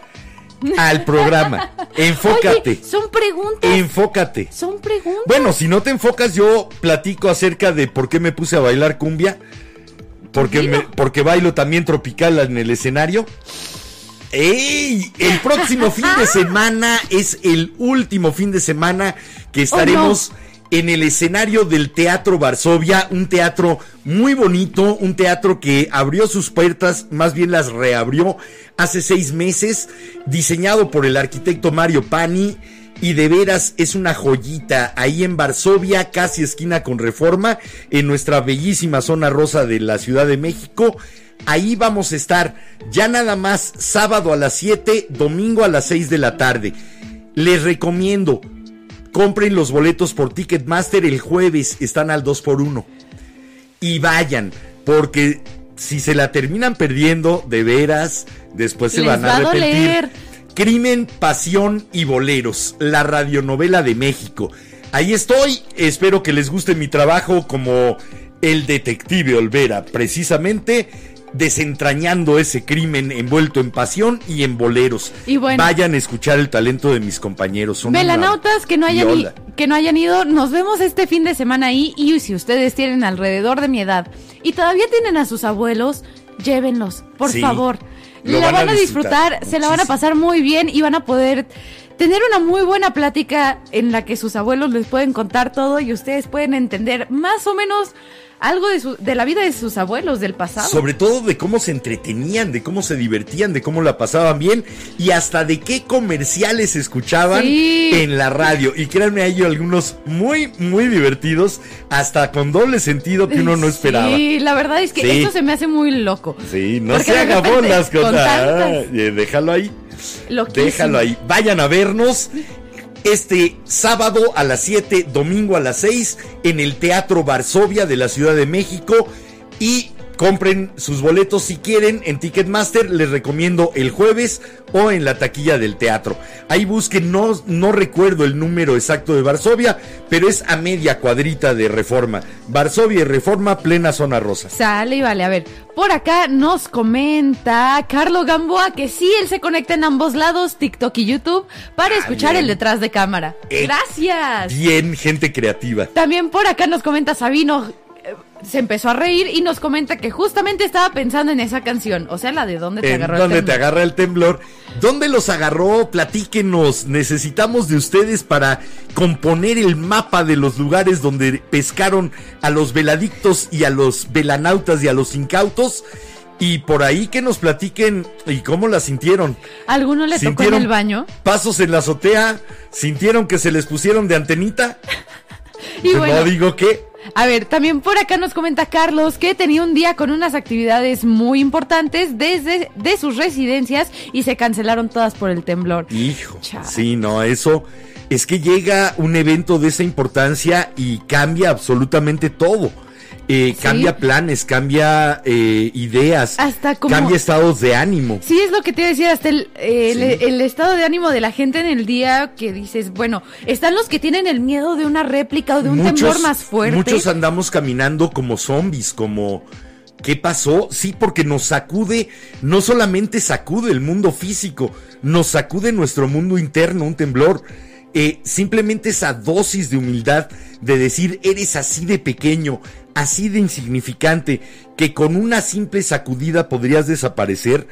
Al programa. Enfócate. Oye, son preguntas. Enfócate. Son preguntas. Bueno, si no te enfocas, yo platico acerca de por qué me puse a bailar cumbia. Porque, me- porque bailo también tropical en el escenario. ¡Ey! El próximo fin de semana es el último fin de semana que estaremos en el escenario del Teatro Varsovia, un teatro muy bonito, un teatro que abrió sus puertas, más bien las reabrió hace seis meses, diseñado por el arquitecto Mario Pani. Y de veras es una joyita ahí en Varsovia, casi esquina con Reforma, en nuestra bellísima zona rosa de la Ciudad de México. Ahí vamos a estar ya nada más sábado a las 7, domingo a las 6 de la tarde. Les recomiendo, compren los boletos por Ticketmaster el jueves, están al 2 por 1 Y vayan, porque si se la terminan perdiendo, de veras, después se Les van a va a arrepentir. Crimen, Pasión y Boleros, la radionovela de México. Ahí estoy, espero que les guste mi trabajo como el detective Olvera, precisamente desentrañando ese crimen envuelto en pasión y en boleros. Y bueno. Vayan a escuchar el talento de mis compañeros. Son Velanautas que no hayan i- que no hayan ido, nos vemos este fin de semana ahí y si ustedes tienen alrededor de mi edad y todavía tienen a sus abuelos, llévenlos, por Sí, favor. La van a van a disfrutar, disfrutar se la van a pasar muy bien y van a poder tener una muy buena plática en la que sus abuelos les pueden contar todo y ustedes pueden entender más o menos algo de, su- de la vida de sus abuelos del pasado. Sobre todo de cómo se entretenían, de cómo se divertían, de cómo la pasaban bien y hasta de qué comerciales escuchaban Sí. en la radio. Y créanme, hay algunos muy, muy divertidos, hasta con doble sentido que uno no esperaba. Sí, la verdad es que Sí. esto se me hace muy loco. Sí, no se haga bolas con, con ah, tantas- eh, déjalo ahí. Déjalo ahí. Vayan a vernos este sábado a las 7, domingo a las 6 en el Teatro Varsovia de la Ciudad de México y compren sus boletos si quieren en Ticketmaster, les recomiendo el jueves o en la taquilla del teatro. Ahí busquen, no, no recuerdo el número exacto de Varsovia, pero es a media cuadrita de Reforma. Varsovia y Reforma, plena zona rosa. Sale y vale, a ver, por acá nos comenta Carlo Gamboa que sí, él se conecta en ambos lados, TikTok y YouTube, para Ah, escuchar bien. el detrás de cámara. Eh, Gracias. Bien, gente creativa. También por acá nos comenta Sabino, se empezó a reír y nos comenta que justamente estaba pensando en esa canción, o sea, la de dónde te ¿En agarró el dónde te temblor. agarra el temblor? ¿Dónde los agarró? Platíquenos. Necesitamos de ustedes para componer el mapa de los lugares donde pescaron a los veladictos y a los velanautas y a los incautos. Y por ahí que nos platiquen y cómo la sintieron. ¿Alguno le tocó en el baño? Pasos en la azotea. ¿Sintieron que se les pusieron de antenita? Y bueno, No digo que. A ver, también por acá nos comenta Carlos que tenía un día con unas actividades muy importantes desde de sus residencias y se cancelaron todas por el temblor. Hijo. Chale. Sí, no, eso. Es que llega un evento de esa importancia y cambia absolutamente todo. Eh, Sí. Cambia planes, cambia eh, ideas, Hasta como- cambia estados de ánimo. Sí, es lo que te iba a decir, hasta el, el- Sí. el estado de ánimo de la gente en el día que dices, bueno, están los que tienen el miedo de una réplica o de un temblor más fuerte. Muchos andamos caminando como zombies, como ¿qué pasó? Sí, porque nos sacude, no solamente sacude el mundo físico, nos sacude nuestro mundo interno, un temblor. Eh, simplemente esa dosis de humildad de decir eres así de pequeño, así de insignificante, que con una simple sacudida podrías desaparecer,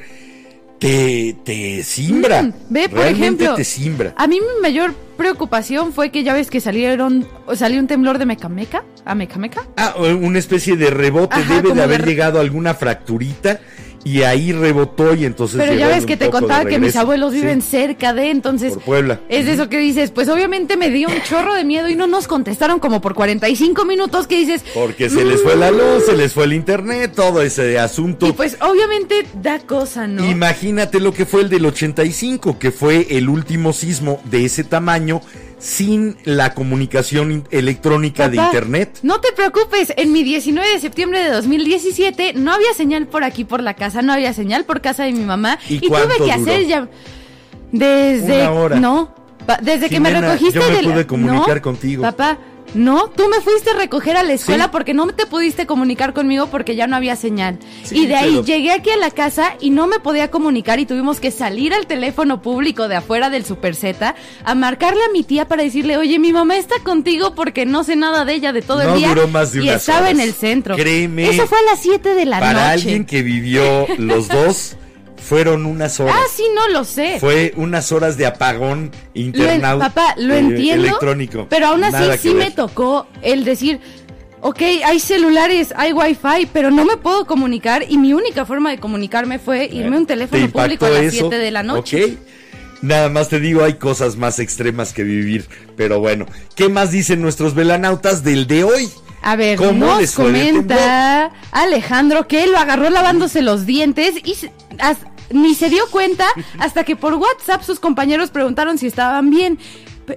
te, te simbra. Mm, ve, por Realmente ejemplo, te simbra. A mí mi mayor preocupación fue que ya ves que salieron, salió un temblor de Mecameca, a Mecameca. Ah, una especie de rebote, Ajá, debe de haber llegado alguna fracturita y ahí rebotó y entonces Pero ya ves que te contaba que mis abuelos Sí, viven cerca de, entonces por Puebla. es de eso que dices, pues obviamente me dio un chorro de miedo y no nos contestaron como por 45 minutos que dices, Porque se les fue la luz, se les fue el internet, todo ese asunto. y pues obviamente da cosa, ¿no? Imagínate lo que fue el del 85, que fue el último sismo de ese tamaño sin la comunicación electrónica de internet. No te preocupes, en mi 19 de septiembre de 2017 no había señal por aquí por la casa, no había señal por casa de mi mamá ¿Y tuve que duró? hacer ya desde Una hora. no, desde que me recogiste yo me de la- pude comunicar no, contigo. Papá, no, tú me fuiste a recoger a la escuela Sí. porque no te pudiste comunicar conmigo porque ya no había señal. Sí, y de ahí pero- llegué aquí a la casa y no me podía comunicar y tuvimos que salir al teléfono público de afuera del Super Z a marcarle a mi tía para decirle, oye, mi mamá está contigo porque no sé nada de ella de todo No el día. duró más de y unas estaba en el centro. Créeme, Eso fue a las 7 de la Para noche. alguien que vivió los dos, Fueron unas horas. Ah, sí, no lo sé. Fue unas horas de apagón internauta. papá, lo eh, entiendo. Electrónico. Pero aún así Nada sí me tocó el decir, ok, hay celulares, hay wifi, pero no me puedo comunicar y mi única forma de comunicarme fue irme a un ¿Te teléfono público a las eso? 7 de la noche. Ok. Nada más te digo, hay cosas más extremas que vivir. Pero bueno, ¿qué más dicen nuestros velanautas del de hoy? A ver, ¿Cómo nos comenta Alejandro que él lo agarró lavándose los dientes y ni se dio cuenta hasta que por WhatsApp sus compañeros preguntaron si estaban bien.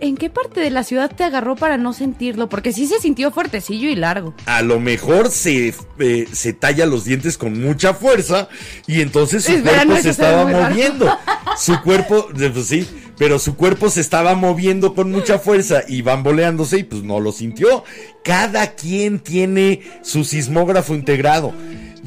¿En qué parte de la ciudad te agarró para no sentirlo? Porque sí se sintió fuertecillo y largo. A lo mejor se, eh, se talla los dientes con mucha fuerza y entonces su Espera, cuerpo no, se estaba moviendo. Su cuerpo, pues sí, pero su cuerpo se estaba moviendo con mucha fuerza y bamboleándose y pues no lo sintió. Cada quien tiene su sismógrafo integrado.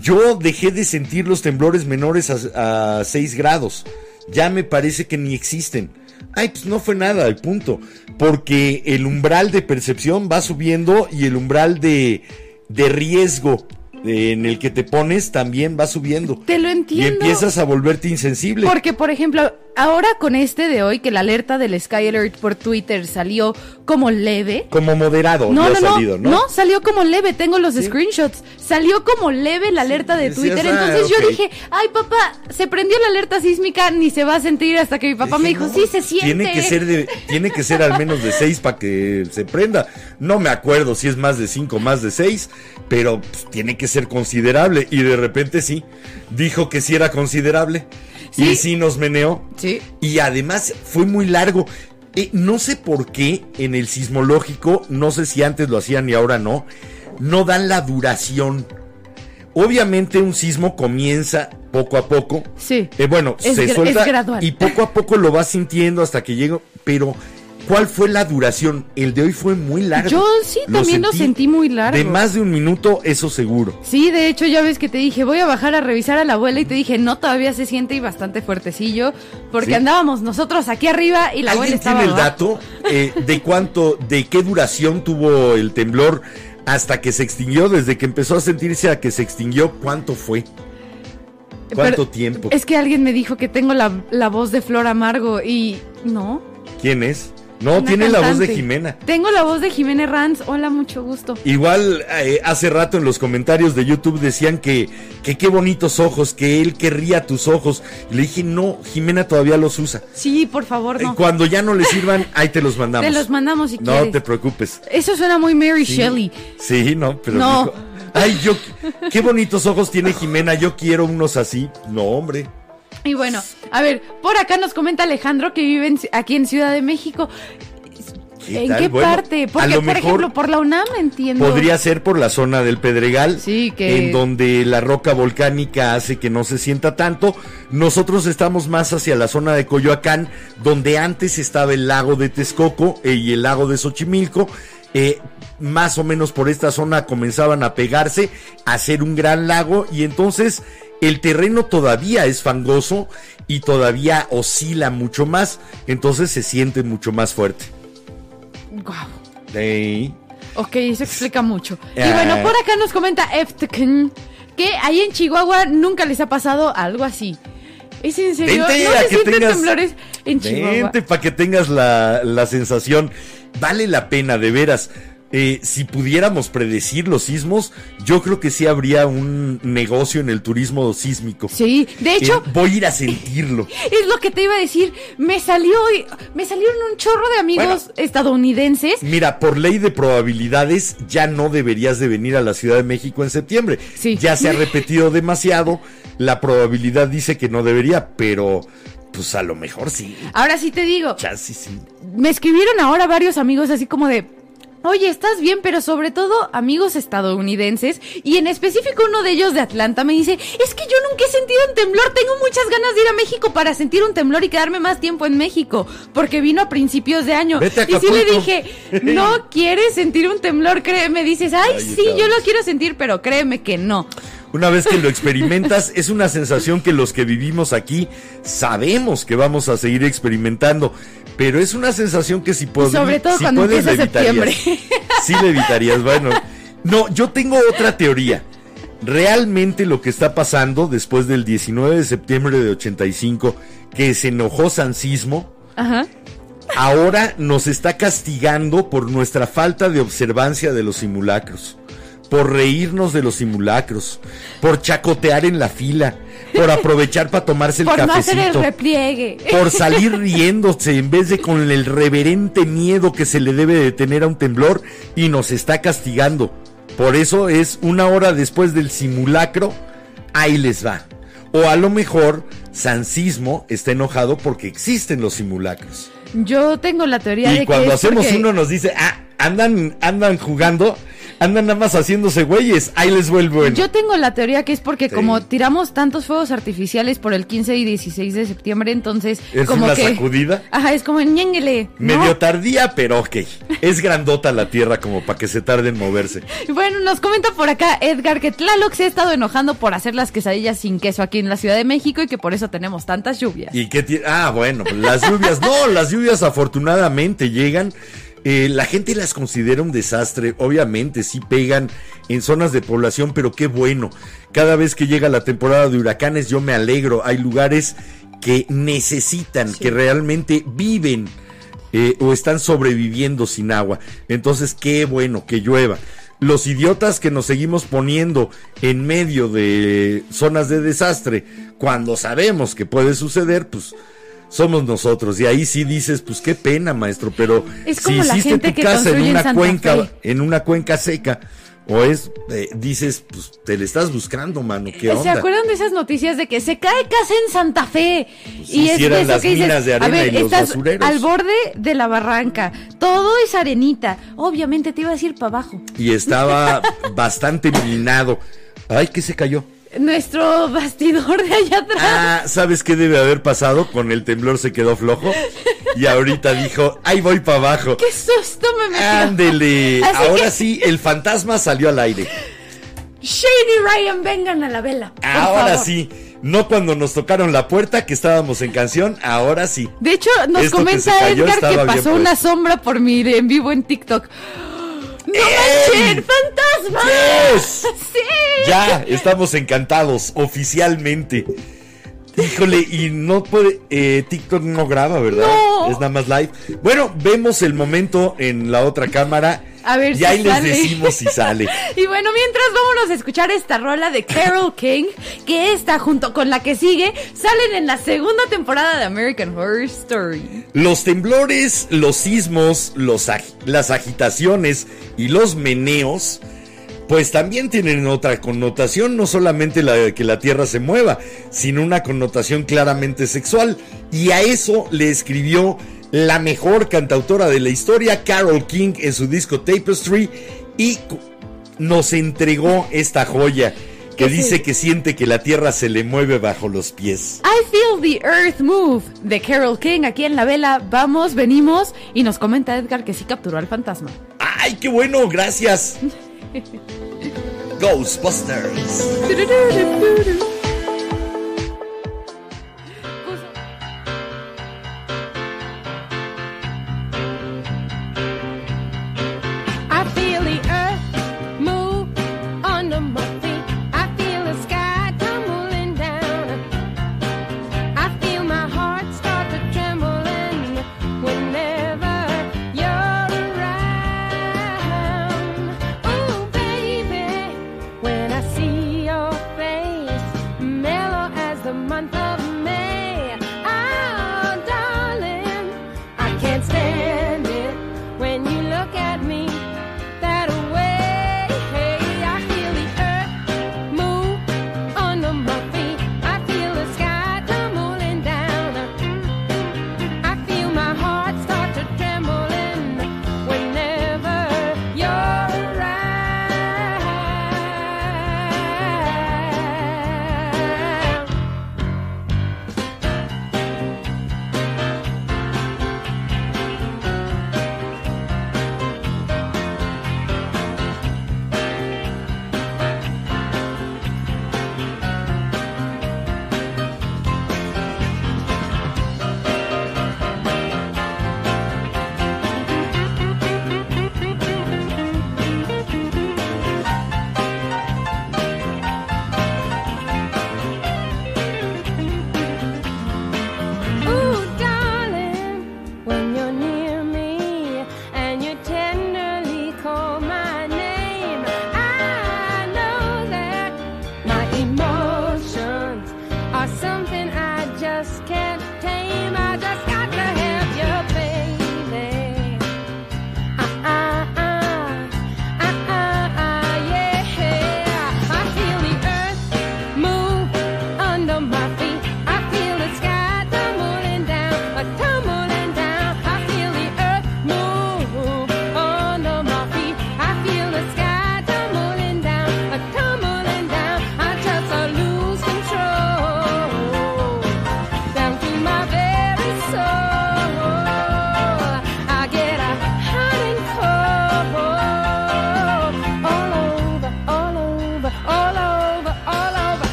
Yo dejé de sentir los temblores menores a, a 6 grados. Ya me parece que ni existen. Ay, pues no fue nada, el punto. Porque el umbral de percepción va subiendo y el umbral de, de riesgo en el que te pones también va subiendo. Te lo Y entiendo. empiezas a volverte insensible. Porque, por ejemplo, ahora con este de hoy, que la alerta del Sky Alert por Twitter salió como leve. Como moderado No, no, salido, ¿no? no, salió como leve, tengo los screenshots. Salió como leve la alerta de decías, Twitter. ah, Entonces yo dije, ay papá, se prendió la alerta sísmica, ni se va a sentir hasta que mi papá me dijo, no, sí se siente. Tiene que ser de, tiene que ser al menos de 6 para que se prenda. No me acuerdo si es más de 5 más de 6, pero pues, tiene que ser considerable. Y de repente sí, dijo que sí era considerable. Sí. Y sí nos meneó. Sí. Y además fue muy largo. Eh, no sé por qué en el sismológico, no sé si antes lo hacían y ahora no, no dan la duración. Obviamente un sismo comienza poco a poco. Sí. Eh, bueno, Es se suelta y poco a poco lo vas sintiendo hasta que llega. Pero, ¿cuál fue la duración? El de hoy fue muy largo. Yo sí también lo sentí muy largo. De más de un minuto, eso seguro. Sí, de hecho ya ves que te dije, voy a bajar a revisar a la abuela y te dije, no, todavía se siente y bastante fuertecillo, porque Sí. andábamos nosotros aquí arriba y la abuela ¿Alguien estaba tiene el dato eh, de cuánto, de qué duración tuvo el temblor hasta que se extinguió? Desde que empezó a sentirse a que se extinguió, ¿cuánto fue? ¿Cuánto Pero tiempo? Es que alguien me dijo que tengo la, la voz de Flor Amargo y no. ¿Quién es? No, tiene la voz de. Jimena. Tengo la voz de Jimena Ranz. Hola, mucho gusto. Igual eh, hace rato en los comentarios de YouTube decían que, que qué bonitos ojos, que él querría tus ojos. Y le dije, no, Jimena todavía los usa. Sí, por favor, Eh, no. Cuando ya no le sirvan, ahí te los mandamos. Te los mandamos si No quieres. te preocupes. Eso suena muy Mary Sí. Shelley. Sí, no, pero No. dijo, ay, yo, qué bonitos ojos tiene Jimena, yo quiero unos así. No, hombre. Y bueno, a ver, por acá nos comenta Alejandro que vive en- aquí en Ciudad de México. ¿Qué ¿En tal? qué Bueno, parte? Porque, por mejor ejemplo, por la UNAM entiendo. Podría ser por la zona del Pedregal, Sí, que- en donde la roca volcánica hace que no se sienta tanto. Nosotros estamos más hacia la zona de Coyoacán, donde antes estaba el lago de Texcoco eh, y el lago de Xochimilco. Eh, más o menos por esta zona comenzaban a pegarse, a hacer un gran lago y entonces el terreno todavía es fangoso y todavía oscila mucho más, entonces se siente mucho más fuerte. Guau. Ey. Ok, eso explica mucho. Y Ah. bueno, por acá nos comenta Eftkn que ahí en Chihuahua nunca les ha pasado algo así. ¿Es en serio? Vente ¿No se que sienten tengas- temblores en Chihuahua? Vente para que tengas la, la sensación. Vale la pena, de veras. Eh, si pudiéramos predecir los sismos, yo creo que sí habría un negocio en el turismo sísmico. Sí, de hecho, Eh, voy a ir a sentirlo. es lo que te iba a decir. Me salió, me salieron un chorro de amigos Bueno. estadounidenses. Mira, por ley de probabilidades, ya no deberías de venir a la Ciudad de México en septiembre. Sí. Ya se ha repetido demasiado. La probabilidad dice que no debería, pero pues a lo mejor sí. Ahora sí te digo, Chassi sí. me escribieron ahora varios amigos así como de, oye, estás bien, pero sobre todo amigos estadounidenses y en específico uno de ellos de Atlanta me dice, es que yo nunca he sentido un temblor, tengo muchas ganas de ir a México para sentir un temblor y quedarme más tiempo en México, porque vino a principios de año. Vete a y sí le dije, no quieres sentir un temblor, créeme, dices, ay, Ay, sí, yo lo quiero sentir, pero créeme que no. Una vez que lo experimentas, es una sensación que los que vivimos aquí sabemos que vamos a seguir experimentando. Pero es una sensación que si, pod- sobre todo si cuando puedes, empieza septiembre. Sí, la evitarías. Bueno, no, yo tengo otra teoría. realmente lo que está pasando después del 19 de septiembre de 85, que se enojó San Sismo, Ajá. ahora nos está castigando por nuestra falta de observancia de los simulacros, por reírnos de los simulacros, por chacotear en la fila, por aprovechar para tomarse el Por no hacer el cafecito, repliegue. por salir riéndose en vez de con el reverente miedo que se le debe de tener a un temblor y nos está castigando. Por eso es una hora después del simulacro, ahí les va. O a lo mejor San Sismo está enojado porque existen los simulacros. Yo tengo la teoría de Y que cuando es hacemos porque- uno nos dice, ah, andan, andan jugando, andan nada más haciéndose güeyes, ahí les vuelvo el... Yo tengo la teoría que es porque Sí. como tiramos tantos fuegos artificiales por el 15 y 16 de septiembre, entonces Es como una que sacudida. Ajá, es como ñénguele. ¿no? Medio tardía, pero ok. Es grandota la tierra como para que se tarde en moverse. Bueno, nos comenta por acá Edgar que Tlaloc se ha estado enojando por hacer las quesadillas sin queso aquí en la Ciudad de México y que por eso tenemos tantas lluvias. ¿Y qué tiene? Ah, bueno, pues las lluvias, no, las lluvias afortunadamente llegan. Eh, la gente las considera un desastre, obviamente sí pegan en zonas de población, pero qué bueno. Cada vez que llega la temporada de huracanes yo me alegro. Hay lugares que necesitan, que realmente viven eh, o están sobreviviendo sin agua. Entonces qué bueno que llueva. Los idiotas que nos seguimos poniendo en medio de zonas de desastre cuando sabemos que puede suceder, pues somos nosotros. Y ahí sí dices, pues qué pena, maestro, pero Es si la hiciste gente tu que casa en una cuenca, Fe. en una cuenca seca, o es, eh, dices, pues te le estás buscando, mano, qué ¿Se onda. acuerdan de esas noticias de que se cae casa en Santa Fe? Pues de eran eso las que dices, minas de a arena ver, y los estás basureros. al borde de la barranca, todo es arenita. Obviamente te iba a decir para abajo. Y estaba bastante minado. Ay, ¿qué se cayó? Nuestro bastidor de allá atrás. Ah, ¿sabes qué debe haber pasado? Con el temblor se quedó flojo. Y ahorita dijo, ahí voy para abajo. ¡Qué susto me metió! Ándele. Así Ahora que- sí, el fantasma salió al aire. Shane y Ryan, vengan a la vela. Ahora favor. sí. No cuando nos tocaron la puerta, que estábamos en canción, ahora sí. De hecho, nos Esto comenta Edgar que pasó una sombra por mi en vivo en TikTok. ¡No manchen! ¡Fantasma! Yes. ¡Sí! Ya, estamos encantados, oficialmente. Híjole, y no puede. eh, TikTok no graba, ¿verdad? No. Es nada más live. Bueno, vemos el momento en la otra cámara. A ver y si ahí sale. les decimos si sale. Y bueno, mientras vámonos a escuchar esta rola de Carol King, que esta junto con la que sigue, salen en la segunda temporada de American Horror Story. Los temblores, los sismos, los ag- las agitaciones y los meneos, pues también tienen otra connotación, no solamente la de que la tierra se mueva, sino una connotación claramente sexual. Y a eso le escribió la mejor cantautora de la historia, Carol King, en su disco Tapestry, y nos entregó esta joya que dice que siente que la tierra se le mueve bajo los pies. I Feel the Earth Move de Carol King aquí en la vela. Vamos, venimos y nos comenta Edgar que sí capturó al fantasma. ¡Ay, qué bueno! Gracias. Ghostbusters.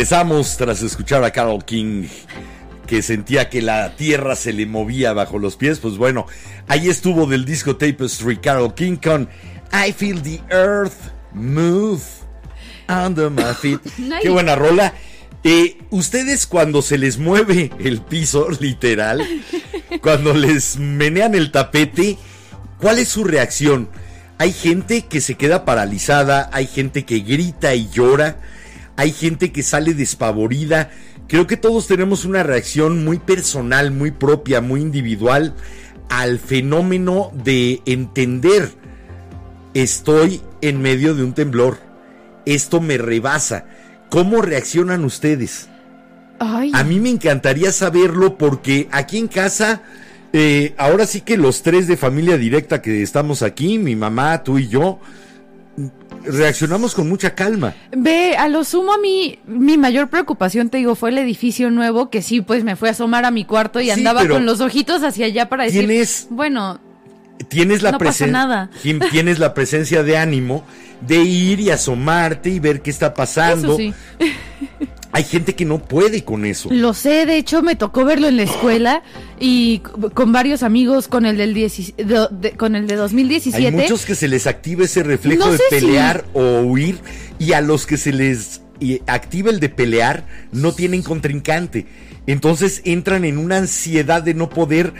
Regresamos tras escuchar a Carol King, que sentía que la tierra se le movía bajo los pies. Pues bueno, ahí estuvo del disco Tapestry Carol King con I Feel the Earth Move Under My Feet. Qué buena rola. Eh, ustedes cuando se les mueve el piso, literal, cuando les menean el tapete, ¿cuál es su reacción? Hay gente que se queda paralizada, hay gente que grita y llora, hay gente que sale despavorida. Creo que todos tenemos una reacción muy personal, muy propia, muy individual al fenómeno de entender estoy en medio de un temblor. Esto me rebasa. ¿Cómo reaccionan ustedes? Ay, A mí me encantaría saberlo porque aquí en casa, eh, ahora sí que los tres de familia directa que estamos aquí, mi mamá, tú y yo, reaccionamos con mucha calma. Ve, a lo sumo a mí, mi mayor preocupación, te digo, fue el edificio nuevo, que sí, pues me fui a asomar a mi cuarto y Sí, andaba con los ojitos hacia allá para decir, tienes- bueno, Tienes la, No pasa nada. Tienes la presencia de ánimo de ir y asomarte y ver qué está pasando. eso sí. Hay gente que no puede con eso. Lo sé, de hecho me tocó verlo en la escuela y con varios amigos con el del 10 de- de- con el de 2017. Hay muchos que se les activa ese reflejo No de si- pelear o huir y a los que se les y, activa el de pelear no tienen contrincante. Entonces entran en una ansiedad de no poder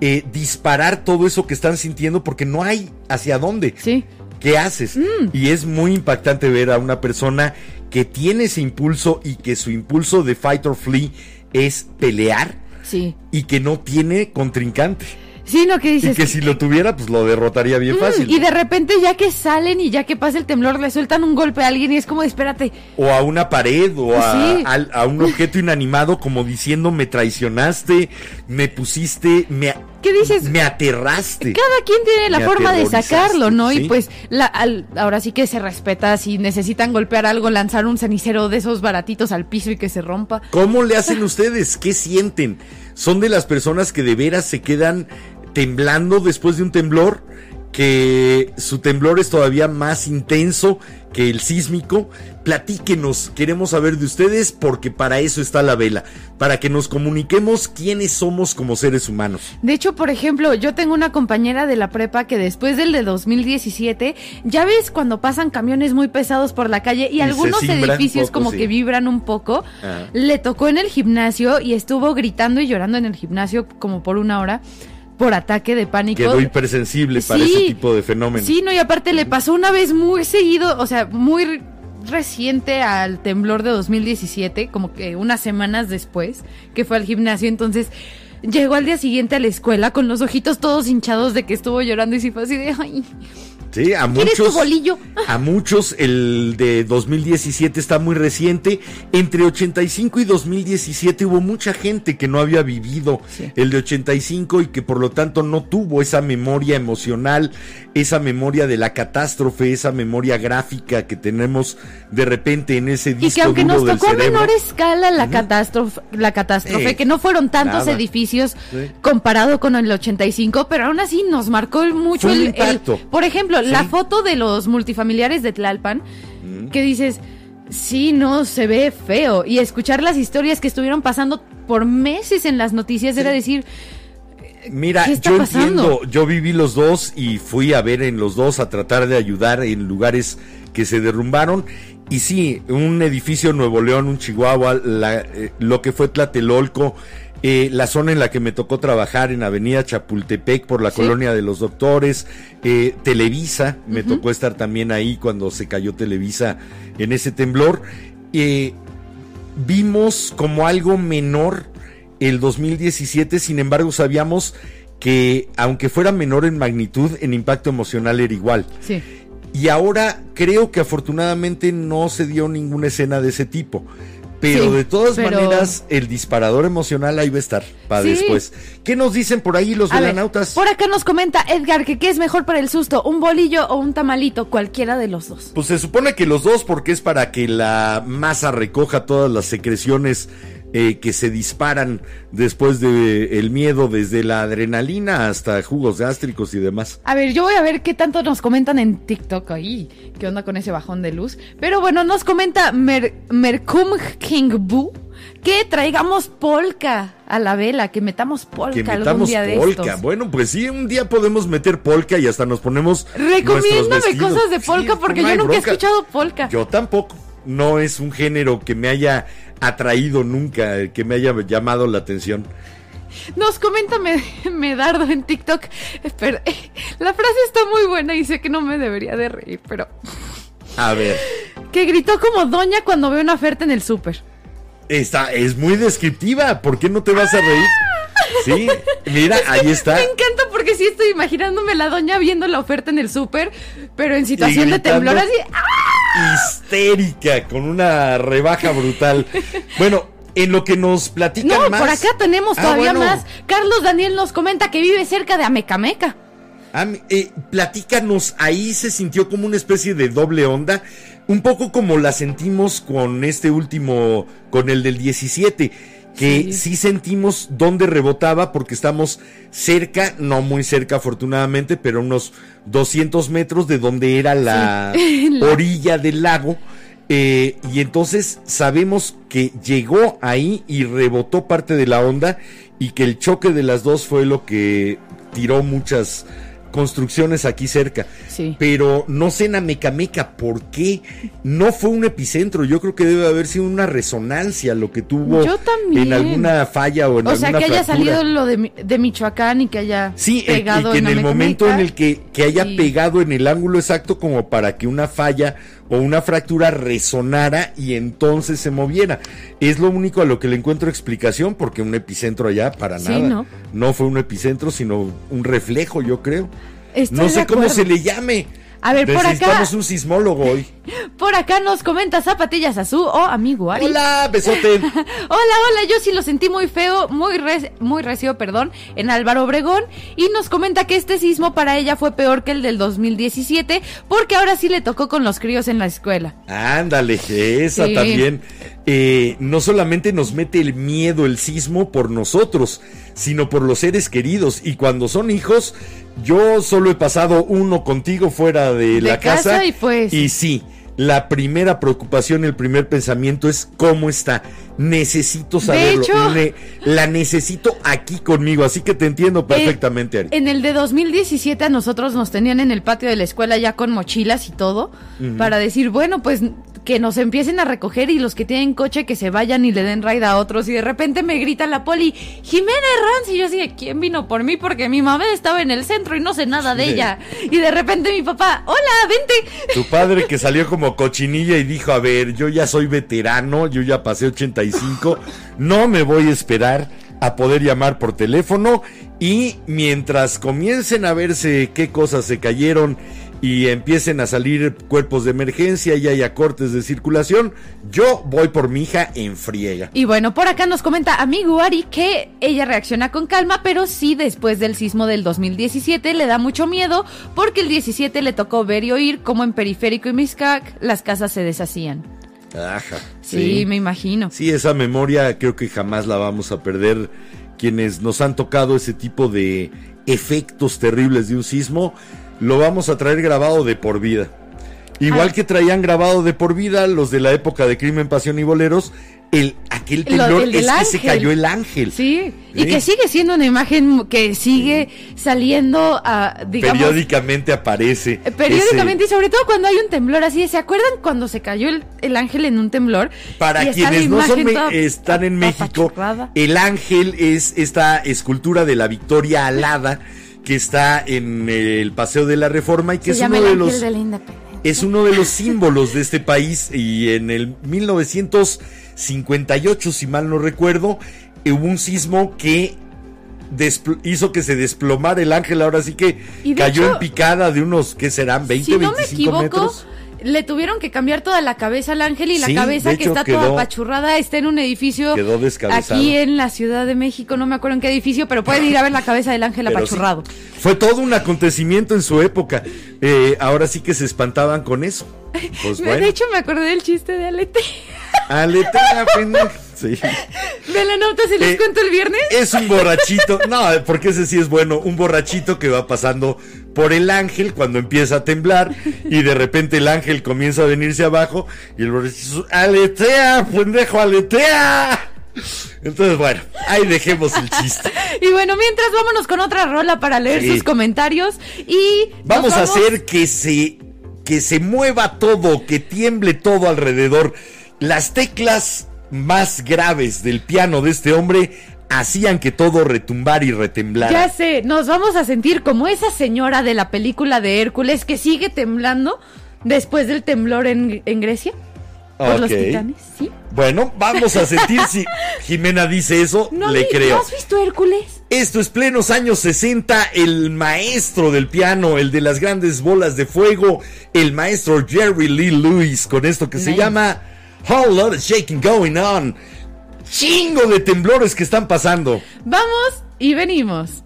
eh, disparar todo eso que están sintiendo porque no hay hacia dónde. Sí. ¿Qué haces? Y es muy impactante ver a una persona que tiene ese impulso y que su impulso de fight or flee es pelear Sí. y que no tiene contrincante. Sí, lo que Y dices. que si lo tuviera, pues lo derrotaría bien Mm, fácil. y de repente ya que salen y ya que pasa el temblor le sueltan un golpe a alguien y es como, espérate, o a una pared o a, Sí. a un objeto inanimado como diciendo me traicionaste, me pusiste, me, ¿Qué dices? me aterraste. Cada quien tiene la Me forma de sacarlo, ¿no? sí. Y pues la, al- ahora sí que se respeta si necesitan golpear algo, lanzar un cenicero de esos baratitos al piso y que se rompa. ¿Cómo le hacen ustedes? ¿Qué sienten? ¿Son de las personas que de veras se quedan temblando después de un temblor? Que su temblor es todavía más intenso que el sísmico. Platíquenos, queremos saber de ustedes porque para eso está la vela, para que nos comuniquemos quiénes somos como seres humanos. De hecho, por ejemplo, yo tengo una compañera de la prepa que después del de 2017, ya ves cuando pasan camiones muy pesados por la calle y, algunos edificios poco, como sí. que vibran un poco, Ajá. le tocó en el gimnasio y estuvo gritando y llorando en el gimnasio como por una hora por ataque de pánico. Quedó hipersensible para Sí. ese tipo de fenómenos. Sí, no, y aparte le pasó una vez muy seguido, o sea, muy reciente al temblor de 2017, como que unas semanas después, que fue al gimnasio, entonces llegó al día siguiente a la escuela con los ojitos todos hinchados de que estuvo llorando y sí fue así de, ay, Sí, a ¿quieres tu muchos. bolillo? A muchos el de 2017 está muy reciente. Entre 85 y 2017 hubo mucha gente que no había vivido el de 85 y que por lo tanto no tuvo esa memoria emocional, esa memoria de la catástrofe, esa memoria gráfica que tenemos de repente en ese disco Y que aunque nos tocó a menor escala la catástrofe, la catástrofe, Sí. que no fueron tantos Nada. edificios Sí. comparado con el 85, pero aún así nos marcó mucho el, el- por ejemplo, la foto de los multifamiliares de Tlalpan, Mm. que dices, sí, no, se ve feo. Y escuchar las historias que estuvieron pasando por meses en las noticias era decir, Mira, ¿Qué está yo pasando? entiendo, yo viví los dos y fui a ver en los dos a tratar de ayudar en lugares que se derrumbaron. Y sí, un edificio en Nuevo León, un Chihuahua, la- eh, lo que fue Tlatelolco, eh, la zona en la que me tocó trabajar en Avenida Chapultepec por la Sí. colonia de los doctores, eh, Televisa, me tocó estar también ahí cuando se cayó Televisa en ese temblor. Eh, vimos como algo menor el 2017, sin embargo sabíamos que aunque fuera menor en magnitud, en impacto emocional era igual. sí. Y ahora creo que afortunadamente no se dio ninguna escena de ese tipo. Pero Sí, de todas pero- maneras, el disparador emocional ahí va a estar para Sí. después. ¿Qué nos dicen por ahí los velanautas? por acá nos comenta Edgar que qué es mejor para el susto, un bolillo o un tamalito, cualquiera de los dos. Pues se supone que los dos, porque es para que la masa recoja todas las secreciones eh, que se disparan después de el miedo, desde la adrenalina hasta jugos gástricos y demás. A ver, yo voy a ver qué tanto nos comentan en TikTok ahí. ¿Qué onda con ese bajón de luz? Pero bueno, nos comenta Mer Merkum Kingbu que traigamos polka a la vela, que metamos polka Que algún metamos de polka. estos. Bueno, pues sí, un día podemos meter polka y hasta nos ponemos. Recomiéndame cosas de Sí, polka porque yo nunca he escuchado polka. Yo tampoco. No es un género que me haya atraído nunca, que me haya llamado la atención. Nos comenta Me- Medardo en TikTok. Espera, la frase está muy buena y sé que no me debería de reír, pero A ver. que gritó como doña cuando ve una oferta en el súper. Esta es muy descriptiva. ¿Por qué no te vas a reír? Sí, mira, ahí está. Me encanta porque sí estoy imaginándome la doña viendo la oferta en el súper, pero en situación de temblor así. ¡ah! Histérica, con una rebaja brutal. Bueno, en lo que nos platican No, más. por acá tenemos Ah, todavía bueno. más. Carlos Daniel nos comenta que vive cerca de Amecameca. Ah, eh, platícanos, ahí se sintió como una especie de doble onda, un poco como la sentimos con este último, con el del 17, que sí, Sí. sentimos dónde rebotaba porque estamos cerca, no muy cerca afortunadamente, pero unos 200 metros de donde era la Sí. La- orilla del lago. eh, y entonces sabemos que llegó ahí y rebotó parte de la onda y que el choque de las dos fue lo que tiró muchas construcciones aquí cerca. Sí. Pero no sé en Amecameca, ¿por qué? No fue un epicentro, yo creo que debe haber sido una resonancia lo que tuvo Yo también. en alguna falla o en O sea, alguna que haya fractura. salido lo de, de Michoacán y que haya Sí, el- y pegado que en el momento en el que, que haya pegado en el ángulo exacto como para que una falla o una fractura resonara y entonces se moviera. Es lo único a lo que le encuentro explicación porque un epicentro allá para Sí, nada. ¿no? fue un epicentro, sino un reflejo, yo creo. Estoy no sé cómo se le llame. A ver, por acá- un sismólogo hoy. Por acá nos comenta Zapatillas Azul o amigo Ari. Hola, besote. Hola, hola, yo sí lo sentí muy feo, muy, re- muy recio, perdón, en Álvaro Obregón. Y nos comenta que este sismo para ella fue peor que el del 2017, porque ahora sí le tocó con los críos en la escuela. Ándale, esa Sí. también. Eh, no solamente nos mete el miedo, el sismo por nosotros, sino por los seres queridos. Y cuando son hijos, yo solo he pasado uno contigo fuera de, De la casa casa. y pues- Y sí, la primera preocupación, el primer pensamiento es cómo está. Necesito saberlo. hecho- Ne- la necesito aquí conmigo. Así que te entiendo perfectamente, Ari. En el de 2017 a nosotros nos tenían en el patio de la escuela ya con mochilas y todo, para decir, bueno, pues que nos empiecen a recoger y los que tienen coche que se vayan y le den ride a otros. Y de repente me grita la poli, Jimena Ranz, y yo así, ¿quién vino por mí? Porque mi mamá estaba en el centro y no sé nada de Sí. ella. Y de repente mi papá, hola, vente. Tu padre que salió como cochinilla y dijo, a ver, yo ya soy veterano, yo ya pasé 85, no me voy a esperar a poder llamar por teléfono y mientras comiencen a verse qué cosas se cayeron y empiecen a salir cuerpos de emergencia y haya cortes de circulación, yo voy por mi hija en friega. Y bueno, por acá nos comenta amigo Ari que ella reacciona con calma, pero sí después del sismo del 2017 le da mucho miedo porque el 17 le tocó ver y oír cómo en Periférico y Miscac las casas se deshacían. Ajá. Sí, me imagino. Sí, esa memoria creo que jamás la vamos a perder. Quienes nos han tocado ese tipo de efectos terribles de un sismo, lo vamos a traer grabado de por vida. Igual que traían grabado de por vida los de la época de Crimen, Pasión y Boleros, el, aquel Lo- temblor el es que se cayó el ángel. Sí, y Sí. que sigue siendo una imagen que sigue saliendo a, digamos, Periódicamente aparece. eh, periódicamente y sobre todo cuando hay un temblor así. ¿Se acuerdan cuando se cayó el, el ángel en un temblor? Para quienes no son están en México, el ángel es esta escultura de la Victoria Alada que está en el Paseo de la Reforma y que Se es llama uno el de los de la independencia. es uno de los símbolos de este país y en el 1958, si mal no recuerdo, hubo un sismo que hizo que se desplomara el ángel, ahora sí que cayó hecho, en picada de unos, ¿qué serán? 20, si no me 25 equivoco, metros. Le tuvieron que cambiar toda la cabeza al ángel y la Sí, cabeza que está quedó- toda apachurrada está en un edificio quedó aquí en la Ciudad de México, no me acuerdo en qué edificio, pero pueden ir a ver la cabeza del ángel Pero sí, apachurrado. fue todo un acontecimiento en su época. Eh, ahora sí que se espantaban con eso. Pues bueno, De hecho, me acordé del chiste de Alete. aletea, pendejo. Sí. De la nota se les Eh, cuento el viernes. Es un borrachito, no, porque ese sí es bueno, un borrachito que va pasando por el ángel cuando empieza a temblar y de repente el ángel comienza a venirse abajo y el aletea, pendejo, aletea. Entonces, bueno, ahí dejemos el chiste. Y bueno, mientras vámonos con otra rola para leer Sí. sus comentarios y nos Vamos a hacer que se que se mueva todo, que tiemble todo alrededor. Las teclas más graves del piano de este hombre hacían que todo retumbar y retemblara. Ya sé, nos vamos a sentir como esa señora de la película de Hércules que sigue temblando después del temblor en, en Grecia por los Ok. titanes, ¿sí? Bueno, vamos a sentir si Jimena dice eso, ¿No, le creo. ¿no has visto Hércules? Esto es plenos años 60, el maestro del piano, el de las grandes bolas de fuego, el maestro Jerry Lee Lewis, con esto que se llama Whole Lot of Shaking Going On. Chingo de temblores que están pasando. Vamos y venimos.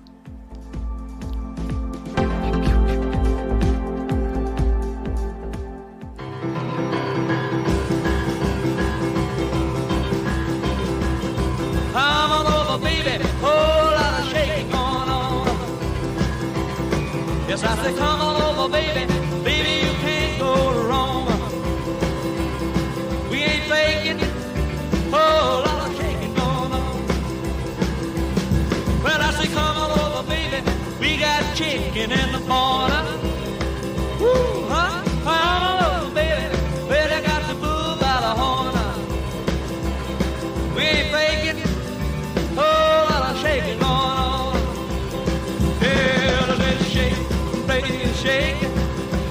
Yes, I come on over. Baby, chicken in the corner. Woo, on over, oh, baby. Got the bull by the horn. We ain't faking. Oh, lot of shaking going on. I said shake, baby, shake.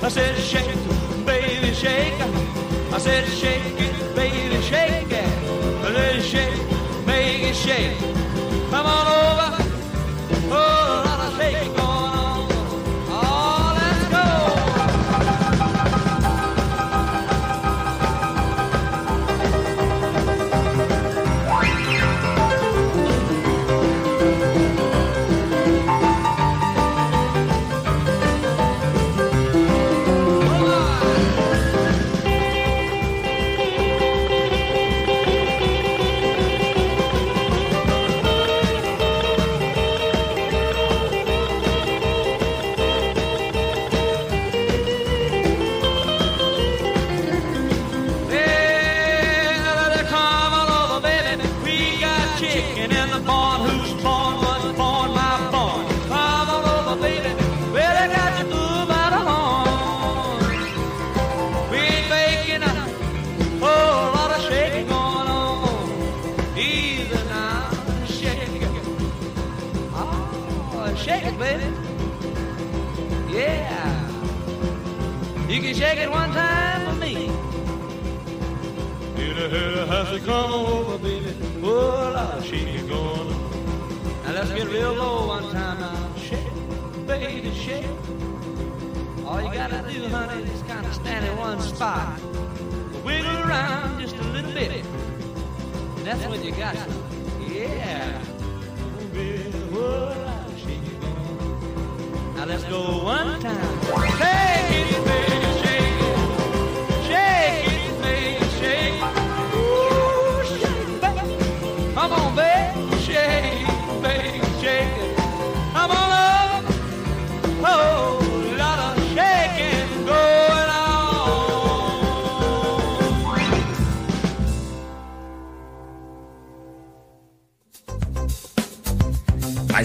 I said shake, baby, shake. I said shake it, baby, shake it. Shake, make it shake. Come on over. Oh, come over, baby. Oh, lot of shaking going on. Now let's get real low one time now. Shake, baby, shake. All you gotta do, honey, is kind of stand in one spot. Wiggle around just a little bit. That's when you got. Yeah. Oh, baby, oh, a lot of shaking going on. Now let's go one time. Shake it,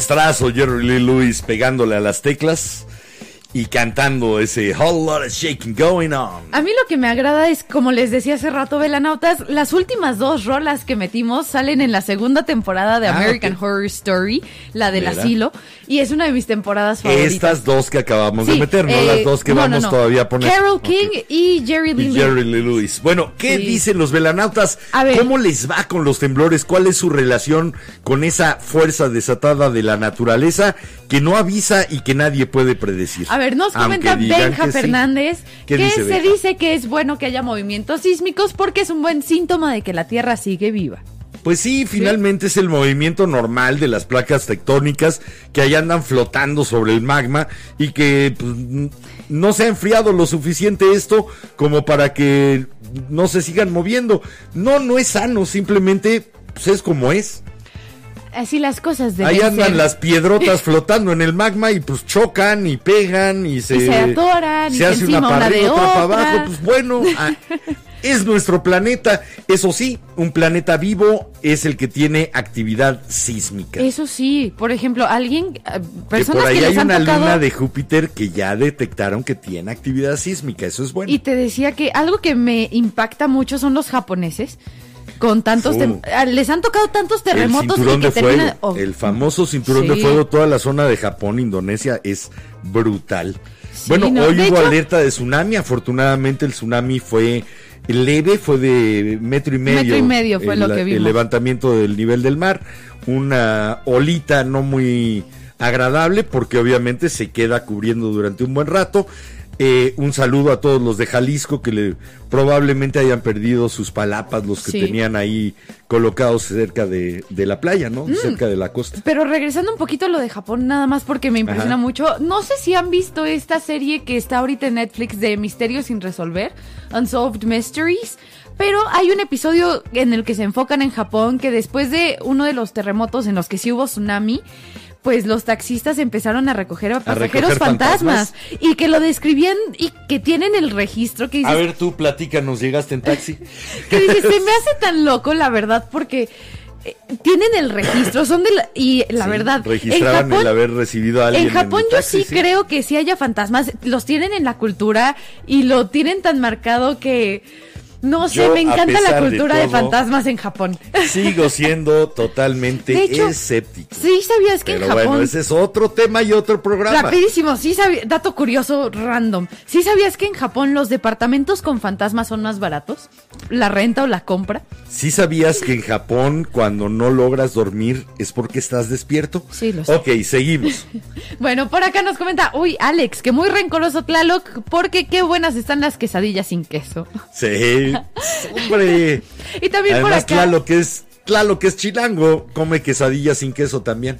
maestrazo Jerry Lee Lewis pegándole a las teclas y cantando ese whole lot of shaking going on. A mí lo que me agrada es, como les decía hace rato, Velanautas, las últimas dos rolas que metimos salen en la segunda temporada de Ah, American. Horror Story, la del asilo, y es una de mis temporadas favoritas. Estas dos que acabamos de meter, no eh, las dos que no, vamos no. todavía a poner. Carol. King y Jerry Lee Y Lewis. Jerry Lee Lewis. Bueno, ¿qué Sí. dicen los velanautas? A ver. ¿Cómo les va con los temblores? ¿Cuál es su relación con esa fuerza desatada de la naturaleza que no avisa y que nadie puede predecir? A ver, nos comenta Benja que. Fernández ¿Qué que dice se Benja? dice que es bueno que haya movimientos sísmicos porque es un buen síntoma de que la Tierra sigue viva. Pues sí, finalmente es el movimiento normal de las placas tectónicas que ahí andan flotando sobre el magma y que pues, no se ha enfriado lo suficiente esto como para que no se sigan moviendo. No, no es sano, simplemente pues, es como es. Así las cosas deben Ahí andan ser. las piedrotas flotando en el magma y pues chocan y pegan y se, se atoran, y se hace una para de arriba, otra para abajo. Pues bueno, ah, es nuestro planeta. Eso sí, un planeta vivo es el que tiene actividad sísmica. Eso sí, por ejemplo, alguien, eh, que personas por que, ahí hay han una tocado luna de Júpiter que ya detectaron que tiene actividad sísmica. Eso es bueno. y te decía que algo que me impacta mucho son los japoneses con tantos, ah, les han tocado tantos el terremotos y cinturón que de fuego, oh, el famoso cinturón de fuego, toda la zona de Japón, Indonesia, es brutal. Sí, bueno, no, hoy hubo hecho- alerta de tsunami, afortunadamente el tsunami fue leve, fue de metro y medio. Metro y medio fue el, lo que El vimos. levantamiento del nivel del mar, una olita no muy agradable porque obviamente se queda cubriendo durante un buen rato. Eh, un saludo a todos los de Jalisco que le, probablemente hayan perdido sus palapas, los que Sí. tenían ahí colocados cerca de, de la playa, ¿no? Cerca de la costa. Pero regresando un poquito a lo de Japón, nada más porque me impresiona Ajá. mucho. No sé si han visto esta serie que está ahorita en Netflix de Misterios sin resolver, Unsolved Mysteries. Pero hay un episodio en el que se enfocan en Japón que después de uno de los terremotos en los que sí hubo tsunami, pues los taxistas empezaron a recoger a pasajeros recoger fantasmas, fantasmas. y que lo describían y que tienen el registro que dices, A ver, tú platícanos, llegaste en taxi. que dices, se me hace tan loco la verdad porque eh, tienen el registro, son de la, y la Sí, verdad, en Registraban Japón el haber recibido a alguien. en Japón yo taxi, sí, creo que sí haya fantasmas, los tienen en la cultura y lo tienen tan marcado que no sé, Yo, me encanta la de cultura de, fantasmas en Japón. Sigo siendo totalmente De hecho, escéptico. Sí, sabías que Pero en Japón bueno, ese es otro tema y otro programa. Rapidísimo, sí sabía, dato curioso random. ¿Sí sabías que en Japón los departamentos con fantasmas son más baratos? ¿La renta o la compra? ¿Sí sabías que en Japón cuando no logras dormir es porque estás despierto? Sí, lo sé. Ok, seguimos. Bueno, por acá nos comenta, uy, Alex, que muy rencoroso Tlaloc, porque qué buenas están las quesadillas sin queso. Sí, hombre. Y también Además, por acá. Tlaloc que es, Tlaloc que es chilango, come quesadillas sin queso también.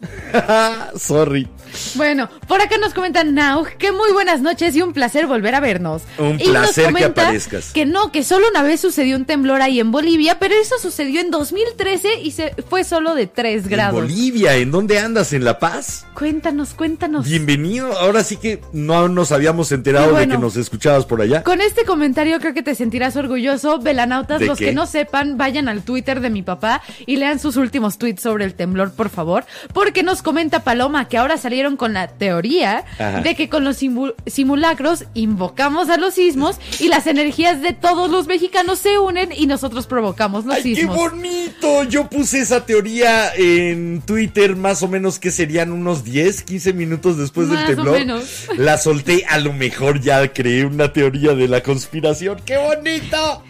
Sorry. Bueno, por acá nos comentan Now que muy buenas noches y un placer volver a vernos. Un y nos placer que aparezcas. Que no, que solo una vez sucedió un temblor ahí en Bolivia, pero eso sucedió en 2013 y se fue solo de 3 En grados. Bolivia, ¿en dónde andas? ¿En La Paz? Cuéntanos, cuéntanos. Bienvenido. Ahora sí que no nos habíamos enterado bueno, de que nos escuchabas por allá. Con este comentario creo que te sentirás orgulloso. Velanautas, ¿De los qué? que no sepan, vayan al Twitter de mi papá y lean sus últimos tweets sobre el temblor, por favor. Porque nos comenta Paloma que ahora salieron con la teoría Ajá. de que con los simu- simulacros invocamos a los sismos y las energías de todos los mexicanos se unen y nosotros provocamos los ¡Ay, qué sismos. bonito! Yo puse esa teoría en Twitter más o menos que serían unos 10, 15 minutos después Más del temblor. menos. La solté, a lo mejor ya creé una teoría de la conspiración. ¡Qué bonito!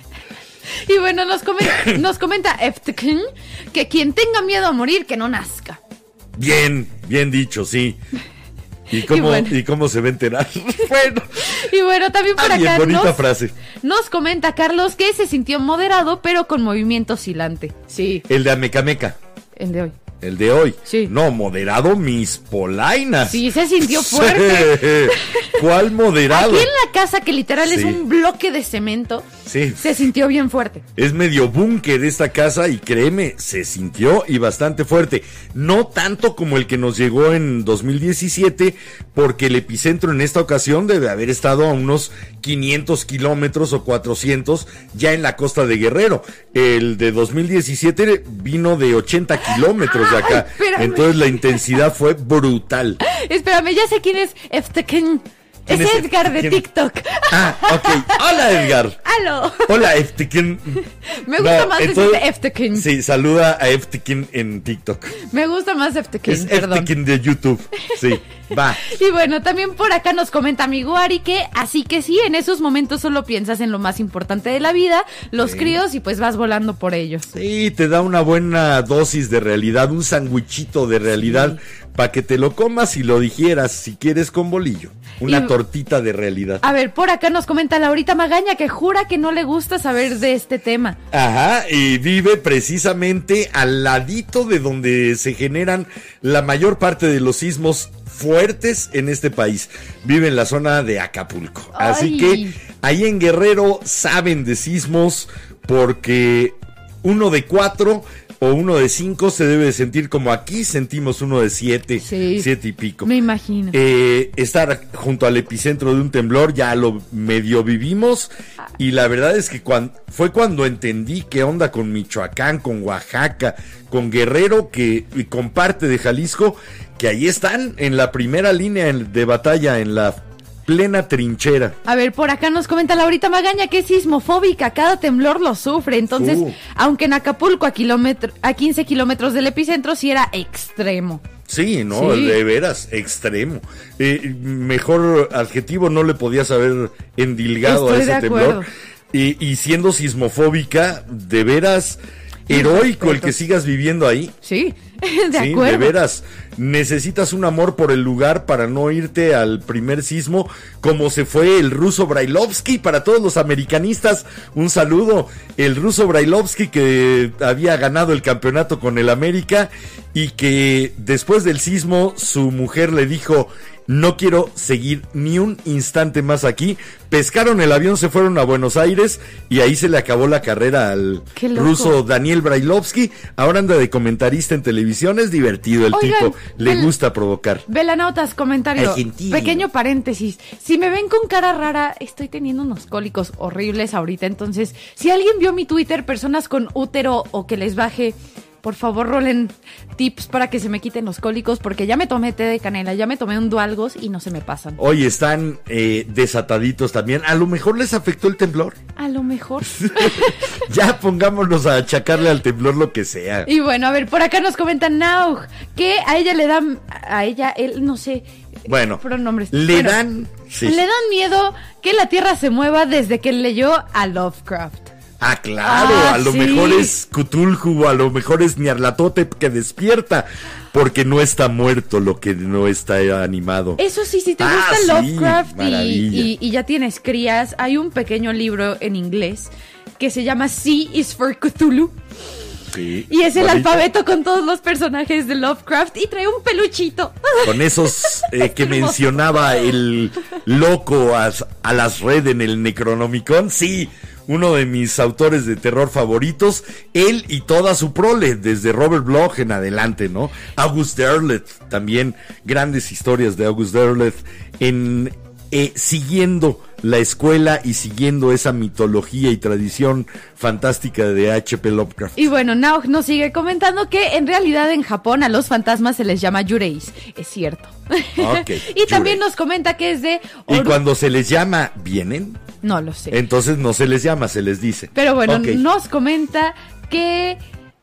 Y bueno, nos, comen- nos comenta que quien tenga miedo a morir, que no nazca. Bien, bien dicho, sí. ¿Y cómo, y bueno. cómo se va a enterar? bueno, Y bueno, también por acá bonita nos, frase. nos comenta Carlos que se sintió moderado, pero con movimiento oscilante. Sí, El de Amecameca, el de hoy. El de hoy. Sí. No, moderado mis polainas. Sí, se sintió fuerte. ¿Cuál moderado? Aquí en la casa, que literal es un bloque de cemento, Sí. se sintió bien fuerte. Es medio búnker esta casa y créeme, se sintió y bastante fuerte. No tanto como el que nos llegó en 2017, porque el epicentro en esta ocasión debe haber estado a unos 500 kilómetros o 400 ya en la costa de Guerrero. El de 2017 vino de 80 kilómetros acá. Entonces la intensidad fue brutal. Espérame, ya sé quién es Eftekin. Es ¿Quién es Edgar de? TikTok. Ah, ok. Hola, Edgar. ¡Aló! Hola, Eftekin. Me gusta más decirte Eftekin. Sí, saluda a Eftekin en TikTok. Me gusta más Eftekin, Es perdón. Eftekin de YouTube. Sí, va. Y bueno, también por acá nos comenta mi Guari que así que sí, en esos momentos solo piensas en lo más importante de la vida, los críos y pues vas volando por ellos. Sí, te da una buena dosis de realidad, un sandwichito de realidad para que te lo comas y lo digieras si quieres con bolillo. Una Y- tortita de realidad. A ver, por acá nos comenta Laurita Magaña que jura que no le gusta saber de este tema. Ajá, y vive precisamente al ladito de donde se generan la mayor parte de los sismos fuertes en este país. Vive en la zona de Acapulco. Así Ay. que ahí en Guerrero saben de sismos porque uno de cuatro o uno de cinco se debe de sentir como aquí sentimos uno de siete, Sí. siete y pico. Me imagino. Eh, estar junto al epicentro de un temblor ya lo medio vivimos y la verdad es que fue cuando entendí qué onda con Michoacán, con Oaxaca, con Guerrero que y con parte de Jalisco que ahí están en la primera línea de batalla en la plena trinchera. A ver, por acá nos comenta Laurita Magaña que es sismofóbica, cada temblor lo sufre. Entonces, Uh. aunque en Acapulco a, kilómetro, a 15 kilómetros del epicentro sí era extremo. Sí, no, Sí. de veras, extremo. Eh, mejor adjetivo no le podías haber endilgado Estoy a ese temblor. y siendo sismofóbica, de veras heroico el que sigas viviendo ahí. Sí, de sí, acuerdo. de veras. Necesitas un amor por el lugar para no irte al primer sismo, como se fue el ruso Brailovsky. Para todos los americanistas, un saludo. El ruso Brailovsky que había ganado el campeonato con el América y que después del sismo su mujer le dijo, no quiero seguir ni un instante más aquí. Pescaron el avión, se fueron a Buenos Aires y ahí se le acabó la carrera al ruso Daniel Brailovsky. Ahora anda de comentarista en televisión, es divertido el Oigan, tipo, le el- gusta provocar. Velanautas, comentario. Argentino. Pequeño paréntesis. Si me ven con cara rara, estoy teniendo unos cólicos horribles ahorita. Entonces, si alguien vio mi Twitter, personas con útero o que les baje, por favor rolen tips para que se me quiten los cólicos, porque ya me tomé té de canela, ya me tomé un dualgos y no se me pasan. Hoy están eh, desataditos también. A lo mejor les afectó el temblor. A lo mejor. Ya pongámonos a achacarle al temblor lo que sea. Y bueno, a ver, por acá nos comentan Naug que a ella le dan, a ella, él, no sé. Bueno, pronombres. le Bueno, dan- sí. Le dan miedo que la Tierra se mueva desde que leyó a Lovecraft. Ah, claro, Ah, a lo sí. mejor es Cthulhu, a lo mejor es Nyarlathotep que despierta, porque no está muerto lo que no está animado. Eso sí, si te Ah, gusta sí, Lovecraft y, maravilla. y- y ya tienes crías, hay un pequeño libro en inglés que se llama C is for Cthulhu. Sí, Y es el bonito. alfabeto con todos los personajes de Lovecraft y trae un peluchito. Con esos eh, que mencionaba el loco a, a las red en el Necronomicon, sí, uno de mis autores de terror favoritos, él y toda su prole, desde Robert Bloch en adelante, ¿no? August Derleth, también grandes historias de August Derleth, en eh, siguiendo la escuela y siguiendo esa mitología y tradición fantástica de H.P. Lovecraft. Y bueno, Naug nos sigue comentando que en realidad en Japón a los fantasmas se les llama Yureis. Es cierto. Ok, y también nos comenta que es de... Y Oru- cuando se les llama, ¿vienen? No lo sé. Entonces no se les llama, se les dice. Pero bueno, nos comenta que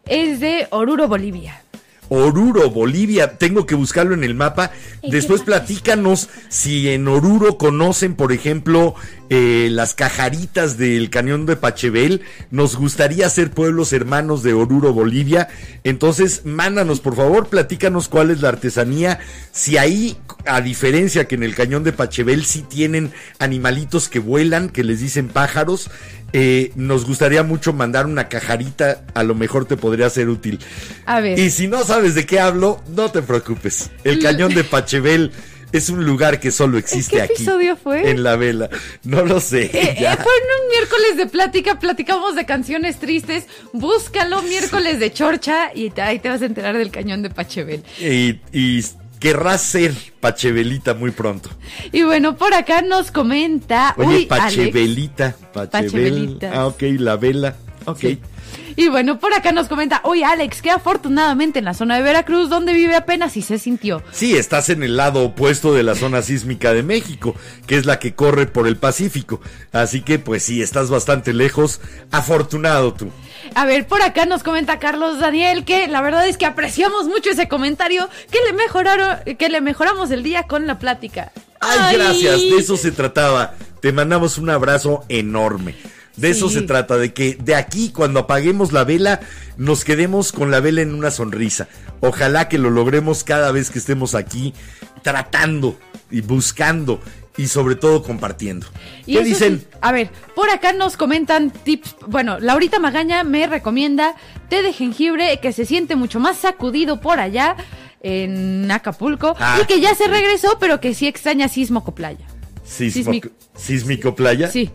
es de Oruro, Bolivia. Oruro, Bolivia, tengo que buscarlo en el mapa. ¿En Después platícanos si en Oruro conocen, por ejemplo, eh, las cajaritas del cañón de Pachebel. Nos gustaría ser pueblos hermanos de Oruro, Bolivia. Entonces, mándanos, por favor, platícanos cuál es la artesanía. Si ahí, a diferencia que en el cañón de Pachebel, sí tienen animalitos que vuelan, que les dicen pájaros. Eh, nos gustaría mucho mandar una cajarita, a lo mejor te podría ser útil. A ver. Y si no sabes de qué hablo, no te preocupes. El cañón de Pachebel es un lugar que solo existe qué aquí. episodio fue? En la vela. No lo sé. Eh, ya. eh, fue en un miércoles de plática, platicamos de canciones tristes. Búscalo miércoles de chorcha y te- ahí te vas a enterar del cañón de Pachebel. Y, y querrás ser Pachebelita muy pronto. Y bueno, por acá nos comenta. Oye, uy. Pachebel. Pachebelitas. Ah, ok, la vela. Ok. Sí. Y bueno, por acá nos comenta, oye Alex, que afortunadamente en la zona de Veracruz, donde vive apenas y se sintió. Sí, estás en el lado opuesto de la zona sísmica de México, que es la que corre por el Pacífico. Así que, pues sí, estás bastante lejos. Afortunado tú. A ver, por acá nos comenta Carlos Daniel que la verdad es que apreciamos mucho ese comentario, que le mejoraron, que le mejoramos el día con la plática. Ay, gracias, de eso se trataba. Te mandamos un abrazo enorme. De eso se trata, de que de aquí cuando apaguemos la vela nos quedemos con la vela en una sonrisa. Ojalá que lo logremos cada vez que estemos aquí tratando y buscando y sobre todo compartiendo. Y ¿Qué dicen? sí, a ver, por acá nos comentan tips. Bueno, Laurita Magaña me recomienda té de jengibre que se siente mucho más sacudido por allá en Acapulco Ah, y que ya se regresó, pero que sí extraña Sismoco Playa. Sísmico. sísmico playa. Sí.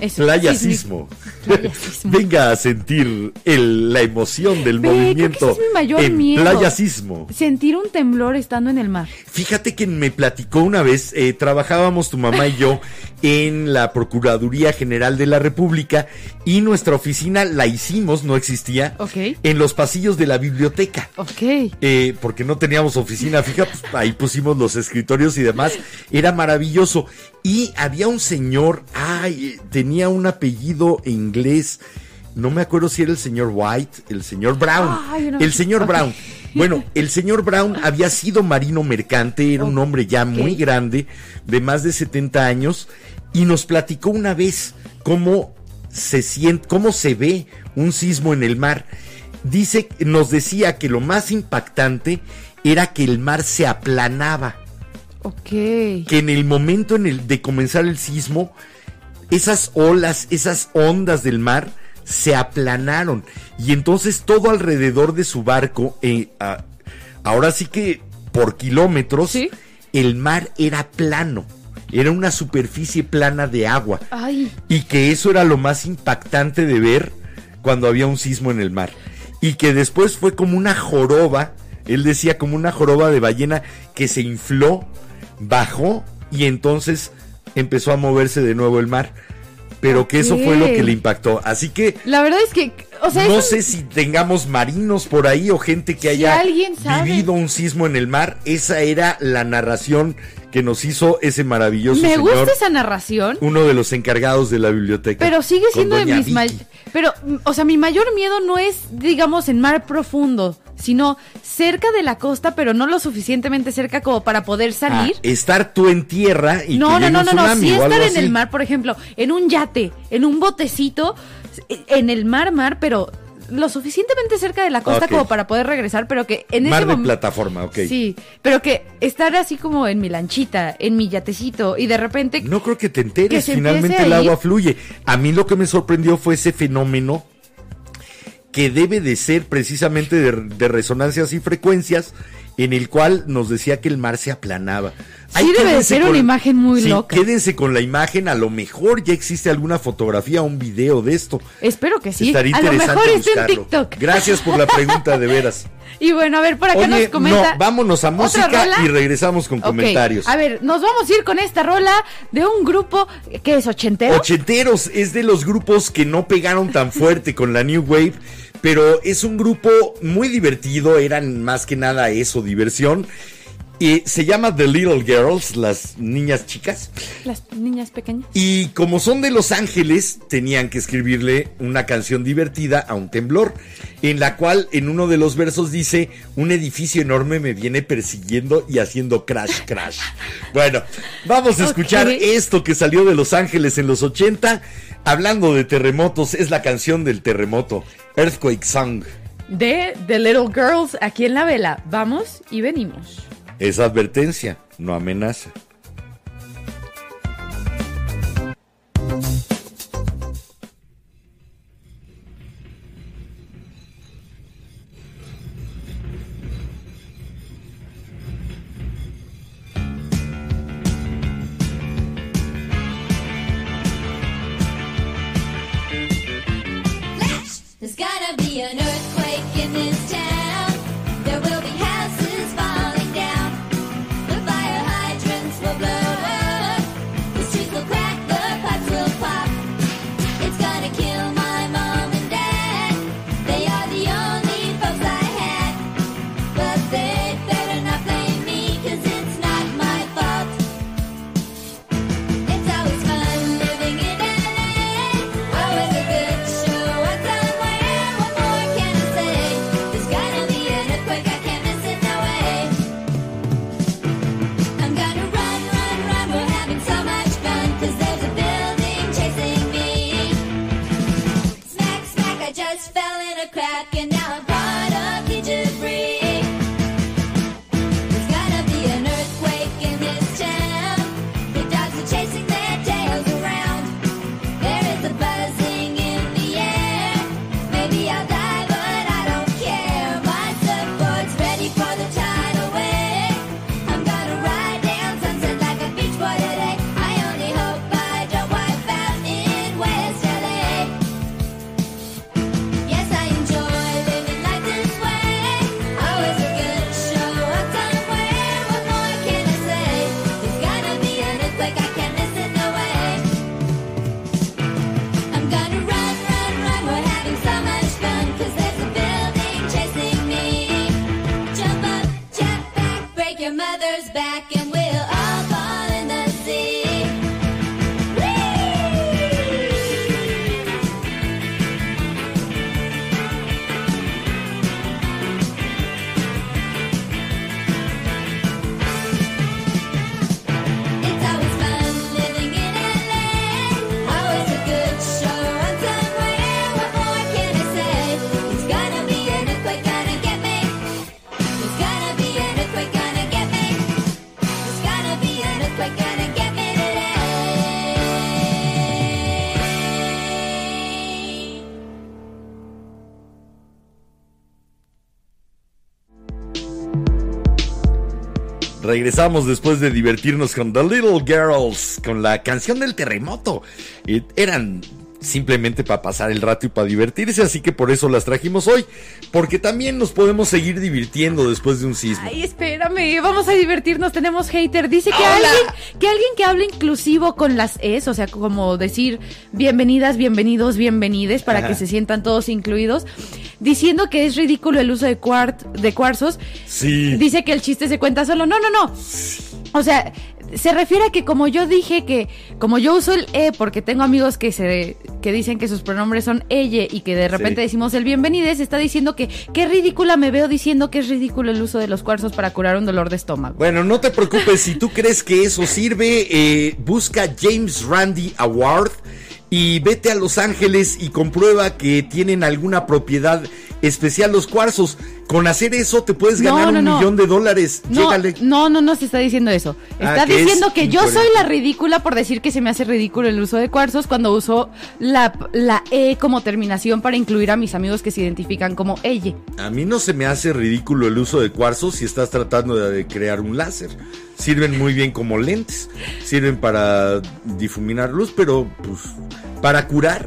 Eso, Playa sísmico. sismo. Playa sismo. Venga a sentir el- la emoción del Ve, creo que movimiento ese es mi mayor en miedo. Playa Sismo. Sentir un temblor estando en el mar. Fíjate que me platicó una vez, eh, trabajábamos tu mamá y yo en la Procuraduría General de la República y nuestra oficina la hicimos, no existía, en los pasillos de la biblioteca. Ok. Eh, porque no teníamos oficina fija, pues, ahí pusimos los escritorios y demás. Era maravilloso. Y había un señor, ay, tenía un apellido inglés. No me acuerdo si era el señor White, el señor Brown. No. El señor. Brown. Bueno, el señor Brown había sido marino mercante, era un hombre ya muy grande, de más de 70 años, y nos platicó una vez cómo se siente, cómo se ve un sismo en el mar. Dice, nos decía que lo más impactante era que el mar se aplanaba, Ok. que en el momento en el de comenzar el sismo, esas olas, esas ondas del mar se aplanaron y entonces todo alrededor de su barco, eh, ahora sí que por kilómetros, Sí. el mar era plano, era una superficie plana de agua Ay. y que eso era lo más impactante de ver cuando había un sismo en el mar. Y que después fue como una joroba, él decía como una joroba de ballena que se infló, bajó y entonces empezó a moverse de nuevo el mar. Pero que eso fue lo que le impactó. Así que La verdad es que, o sea, no un- sé si tengamos marinos por ahí o gente que haya vivido un sismo en el mar. Esa era la narración que nos hizo ese maravilloso me señor, gusta esa narración, uno de los encargados de la biblioteca. pero sigue siendo de mis Pero, o sea, mi mayor miedo no es, digamos, en mar profundo, sino cerca de la costa, pero no lo suficientemente cerca como para poder salir. Ah, estar tú en tierra y no, que no, no, no, no, sí estar en así. el mar, por ejemplo, en un yate, en un botecito, en el mar, mar, pero lo suficientemente cerca de la costa como para poder regresar, pero que en Mar ese de plataforma, ok. Sí, pero que estar así como en mi lanchita, en mi yatecito, y de repente... No creo que te enteres, finalmente el agua fluye. A mí lo que me sorprendió fue ese fenómeno que debe de ser precisamente de, resonancias y frecuencias en el cual nos decía que el mar se aplanaba. Sí debe de ser una imagen muy loca. Quédense con la imagen, a lo mejor ya existe alguna fotografía o un video de esto. Espero que sí. Estaría a lo interesante mejor está en buscarlo. TikTok. Gracias por la pregunta, de veras. Y bueno, a ver, por acá Oye, nos comenta. no, vámonos a ¿Otra música y regresamos con comentarios. A ver, nos vamos a ir con esta rola de un grupo que es ochentero. Ochenteros es de los grupos que no pegaron tan fuerte con la New Wave, pero es un grupo muy divertido, eran más que nada eso, diversión. Y se llama The Little Girls, las niñas chicas. Las niñas pequeñas. Y como son de Los Ángeles, tenían que escribirle una canción divertida a un temblor, en la cual en uno de los versos dice, un edificio enorme me viene persiguiendo y haciendo crash, crash. Bueno, vamos a escuchar esto que salió de Los Ángeles en los 80. Hablando de terremotos, es la canción del terremoto, Earthquake Song. De The Little Girls aquí en la vela. Vamos y venimos. Es advertencia, no amenaza. Gonna be an earthquake Regresamos después de divertirnos con The Little Girls, con la canción del terremoto. Eh, eran simplemente para pasar el rato y para divertirse, así que por eso las trajimos hoy, porque también nos podemos seguir divirtiendo después de un sismo. Ay, espérame, vamos a divertirnos, tenemos hater. Dice que Hola. alguien, que alguien que habla inclusivo con las es, o sea, como decir bienvenidas, bienvenidos, bienvenides, para Ajá. que se sientan todos incluidos, diciendo que es ridículo el uso de, de cuarzos. Sí. Dice que el chiste se cuenta solo. No, no, no. O sea, se refiere a que como yo dije que, como yo uso el e porque tengo amigos que se que dicen que sus pronombres son ella y que de repente Sí. decimos el bienvenides, está diciendo que qué ridícula me veo diciendo que es ridículo el uso de los cuarzos para curar un dolor de estómago. Bueno, no te preocupes, si tú crees que eso sirve, eh, busca James Randi Award y vete a Los Ángeles y comprueba que tienen alguna propiedad especial los cuarzos. Con hacer eso te puedes ganar no, un no. millón de dólares. No, Llégale. no, no, no se está diciendo eso. Ah, Está es diciendo que yo soy la ridícula por decir que se me hace ridículo el uso de cuarzos cuando uso la, la E como terminación para incluir a mis amigos que se identifican como ella. A mí no se me hace ridículo el uso de cuarzos si estás tratando de crear un láser. Sirven muy bien como lentes, sirven para difuminar luz, pero pues para curar,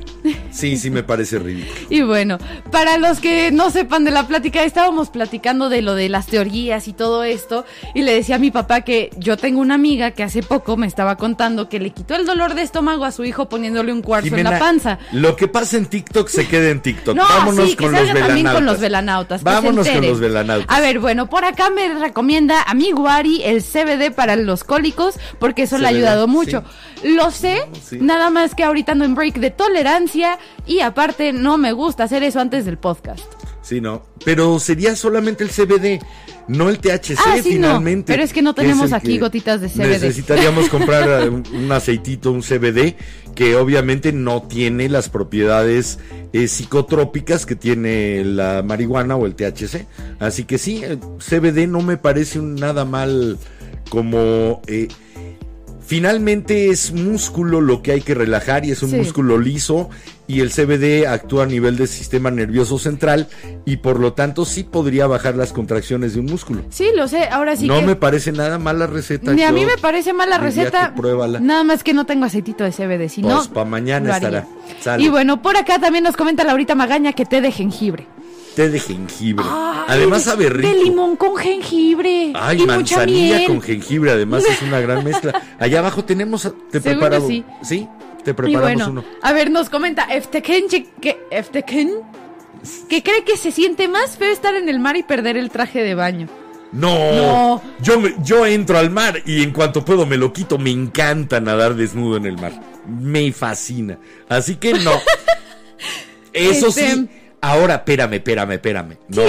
sí, sí me parece ridículo. Y bueno, para los que no sepan de la plática, estábamos platicando de lo de las teorías y todo esto, y le decía a mi papá que yo tengo una amiga que hace poco me estaba contando que le quitó el dolor de estómago a su hijo poniéndole un cuarzo en la panza. Lo que pasa en TikTok se queda en TikTok. No, Vámonos sí, que con los también velanautas. con los velanautas. Vámonos con los velanautas. A ver, bueno, por acá me recomienda a mi Guari el CBD para los cólicos, porque eso le ha ayudado mucho. Lo sé, Sí. nada más que ahorita ando en break de tolerancia y aparte no me gusta hacer eso antes del podcast. Sí, no. Pero sería solamente el CBD, no el THC Ah, sí, no. finalmente. Pero es que no tenemos aquí gotitas de CBD. Necesitaríamos comprar eh, un, un aceitito, un CBD, que obviamente no tiene las propiedades eh, psicotrópicas que tiene la marihuana o el THC. Así que sí, el CBD no me parece un nada mal como... eh, Finalmente es músculo lo que hay que relajar y es un Sí. músculo liso y el CBD actúa a nivel del sistema nervioso central y por lo tanto sí podría bajar las contracciones de un músculo. Sí, lo sé, ahora sí no que... me parece nada mala receta. Ni a mí me parece mala receta. pruébala. Nada más que no tengo aceitito de CBD, si Pues, no. pa' mañana estará. Sale. Y bueno, por acá también nos comenta Laurita Magaña que té de jengibre. Té de jengibre. Ay, Además sabe rico. De limón con jengibre. Ay, y mucha manzanilla miel. con jengibre, además es una gran mezcla. Allá abajo tenemos, te Seguro preparamos. sí. Sí, te Y preparamos bueno, uno. a ver, nos comenta Efteken que, que, cree que se siente más feo estar en el mar y perder el traje de baño. No, No. Yo entro al mar y en cuanto puedo me lo quito. Me encanta nadar desnudo en el mar. Me fascina. Así que no. Eso Este- sí. Ahora, espérame, espérame, espérame. No,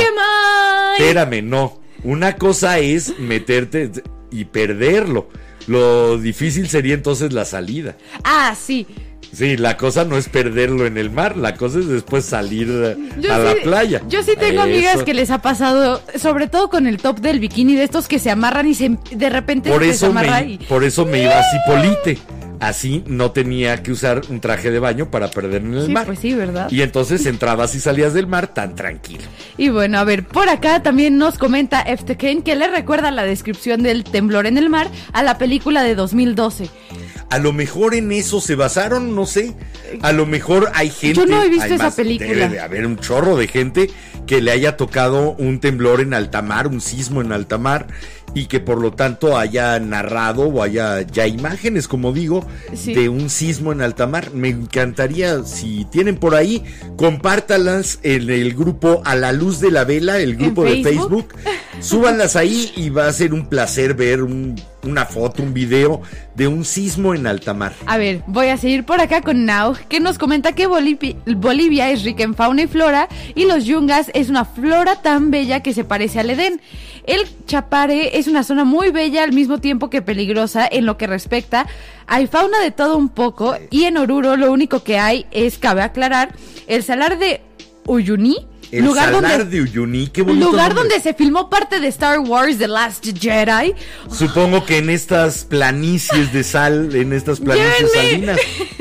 espérame, no. Una cosa es meterte y perderlo. Lo difícil sería entonces la salida. Ah, sí. Sí, la cosa no es perderlo en el mar, la cosa es después salir a, Yo a la playa. Yo sí tengo amigas que les ha pasado, sobre todo con el top del bikini, de estos que se amarran y se, de repente por se eso desamarra me, y... por eso me iba a Cipolite. Así no tenía que usar un traje de baño para perder en el Sí, mar. pues sí, ¿verdad? Y entonces entrabas y salías del mar tan tranquilo. Y bueno, a ver, por acá también nos comenta Efteken que le recuerda la descripción del temblor en el mar a la película de 2012. A lo mejor en eso se basaron, no sé. A lo mejor hay gente. Yo no he visto esa película. Debe de haber un chorro de gente que le haya tocado un temblor en alta mar, un sismo en alta mar, y que por lo tanto haya narrado o haya ya imágenes, como digo, Sí. de un sismo en alta mar. Me encantaría, si tienen por ahí, compártalas en el grupo A la Luz de la Vela, el grupo de Facebook? Facebook. Súbanlas ahí y va a ser un placer ver un- una foto, un video de un sismo en alta mar. A ver, voy a seguir por acá con Now, que nos comenta que Bolivi- Bolivia es rica en fauna y flora y los yungas es una flora tan bella que se parece al Edén. El Chapare es una zona muy bella al mismo tiempo que peligrosa en lo que respecta. Hay fauna de todo un poco y en Oruro lo único que hay es, cabe aclarar, el salar de Uyuni El lugar Salar donde- de Uyuni, qué bonito Lugar nombre. donde se filmó parte de Star Wars The Last Jedi. Supongo que en estas planicies de sal, en estas planicies salinas.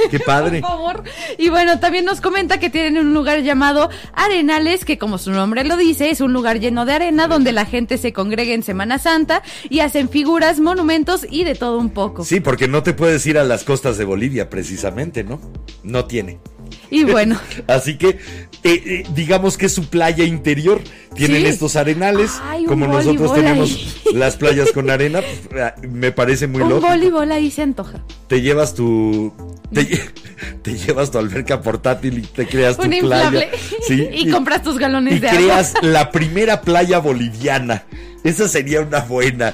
Qué padre. Por favor. Y bueno, también nos comenta que tienen un lugar llamado Arenales, que como su nombre lo dice, es un lugar lleno de arena donde la gente se congrega en Semana Santa y hacen figuras, monumentos y de todo un poco. Sí, porque no te puedes ir a las costas de Bolivia, precisamente, ¿no? No tiene. Y bueno, Así que, eh, eh, digamos que es su playa interior. Tienen Sí. estos arenales. Ay, un como nosotros tenemos ahí. las playas con arena, pues, me parece muy un lógico. voleibol ahí se antoja. Te llevas tu. Te, lle- te llevas tu alberca portátil y te creas tu Un playa. Sí, y, compras tus galones y de creas agua. la primera playa boliviana. Esa sería una buena.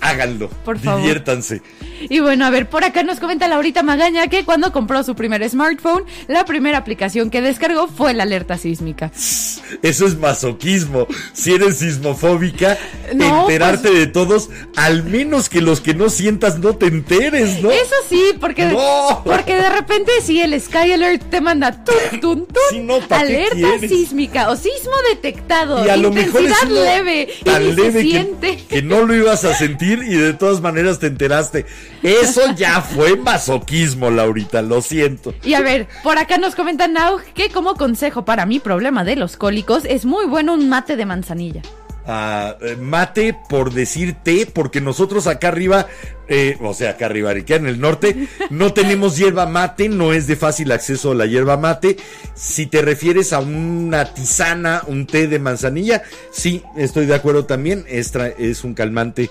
Háganlo. Por favor. Diviértanse. Y bueno, a ver, por acá nos comenta Laurita Magaña que cuando compró su primer smartphone, la primera aplicación que descargó fue la alerta sísmica. Eso es masoquismo. Si eres sismofóbica, No, enterarte pues- de todos, al menos que los que no sientas no te enteres, ¿no? Eso sí, porque, No. porque de repente si el Sky Alert te manda tun, tun, tun, Sí, no, ¿pa' qué alerta sísmica o sismo detectado, Y a lo mejor es intensidad leve tan y leve se que, que no lo ibas a sentir y de todas maneras te enteraste. Eso ya fue masoquismo, Laurita, lo siento. Y a ver, por acá nos comenta Naug que como consejo para mi problema de los cólicos es muy bueno un mate de manzanilla. Ah, eh, mate por decir té, porque nosotros acá arriba, eh, o sea, acá arriba, en el norte, no tenemos hierba mate, no es de fácil acceso la hierba mate. Si te refieres a una tisana, un té de manzanilla, sí, estoy de acuerdo también, es un calmante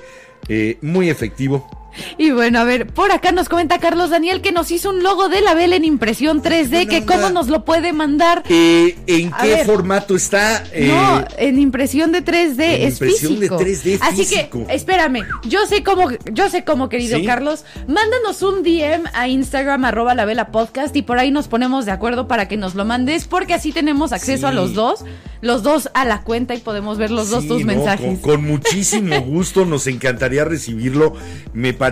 eh, muy efectivo. Y bueno, a ver, por acá nos comenta Carlos Daniel que nos hizo un logo de la vela en impresión 3D, que cómo nos lo puede mandar. Eh, ¿En A qué ver. formato está? Eh, No, en impresión de 3D en es impresión de físico. 3D Así físico. que, espérame, yo sé cómo, yo sé cómo, querido ¿Sí? Carlos, mándanos un DM a Instagram arroba la vela podcast y por ahí nos ponemos de acuerdo para que nos lo mandes, porque así tenemos acceso a los dos, los dos a la cuenta y podemos ver los dos tus no, mensajes. Con, con muchísimo gusto, nos encantaría recibirlo. Me parece.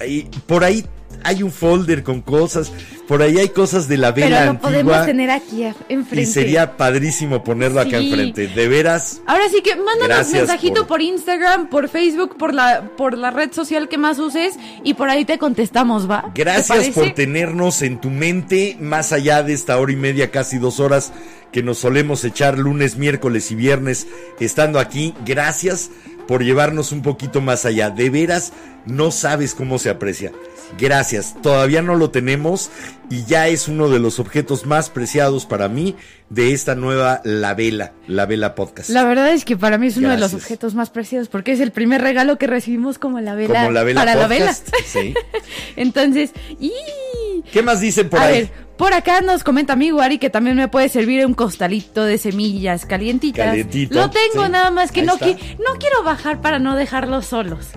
Ahí- por ahí hay un folder con cosas. Por ahí hay cosas de la Pero vela lo antigua. podemos tener aquí enfrente. y sería padrísimo ponerlo acá enfrente. De veras. Ahora sí que mándanos mensajito por- por... Instagram, por Facebook, por la, por la red social que más uses y por ahí te contestamos, ¿va? ¿Te Gracias parece? por tenernos en tu mente, más allá de esta hora y media, casi dos horas que nos solemos echar lunes, miércoles y viernes estando aquí. Gracias por llevarnos un poquito más allá. De veras, no sabes cómo se aprecia. Gracias, todavía no lo tenemos y ya es uno de los objetos más preciados para mí de esta nueva La Vela, La Vela Podcast. La verdad es que para mí es uno de los objetos más preciados porque es el primer regalo que recibimos como la vela, Como La Vela para la vela. Sí. Entonces, y ¿Qué más dicen por a ahí? ver, por acá nos comenta mi Ari que también me puede servir un costalito de semillas calientitas. Lo tengo sí. nada más que Ahí no, qui- no quiero bajar para no dejarlos solos.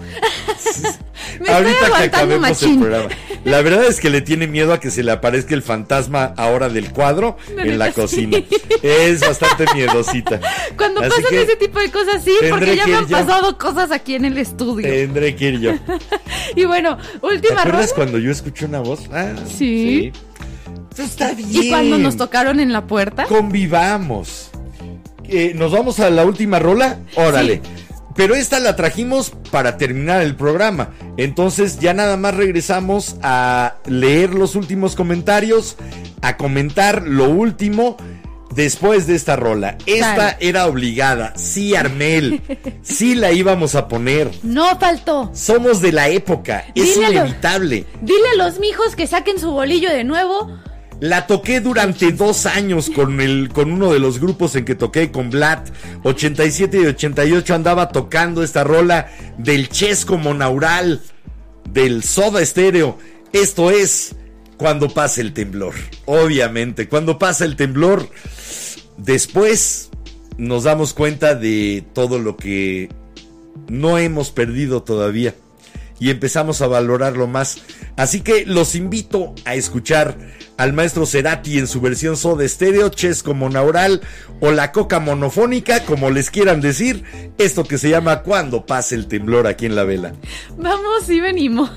me estoy Ahorita que aguantando acabemos el machín. programa. La verdad es que le tiene miedo a que se le aparezca el fantasma ahora del cuadro en la cocina. sí. Es bastante miedosita. Cuando Así pasan ese tipo de cosas, sí, porque ya me han yo. pasado cosas aquí en el estudio. Tendré que ir yo. Y bueno, ¿Te última acuerdas ronda. cuando yo escuché una voz? Ah, Sí. Eso está bien. Y cuando nos tocaron en la puerta. Convivamos. Eh, ¿Nos vamos a la última rola? Órale. Pero esta la trajimos para terminar el programa. Entonces ya nada más regresamos a leer los últimos comentarios, a comentar lo último después de esta rola. Esta era obligada. Sí, Armel. Sí la íbamos a poner. No faltó. Somos de la época. Es a inevitable. Dile a los mijos que saquen su bolillo de nuevo. La toqué durante dos años con, el, con uno de los grupos en que toqué, con Vlad. 87 y 88 andaba tocando esta rola del Chesco Monaural, del Soda Estéreo. Esto es cuando pasa el temblor. Obviamente, cuando pasa el temblor, después nos damos cuenta de todo lo que no hemos perdido todavía y empezamos a valorarlo más. Así que los invito a escuchar al maestro Cerati en su versión Soda Stereo, Chesco Monaural o la Coca Monofónica, como les quieran decir, esto que se llama Cuando pase el temblor aquí en la vela. Vamos y venimos.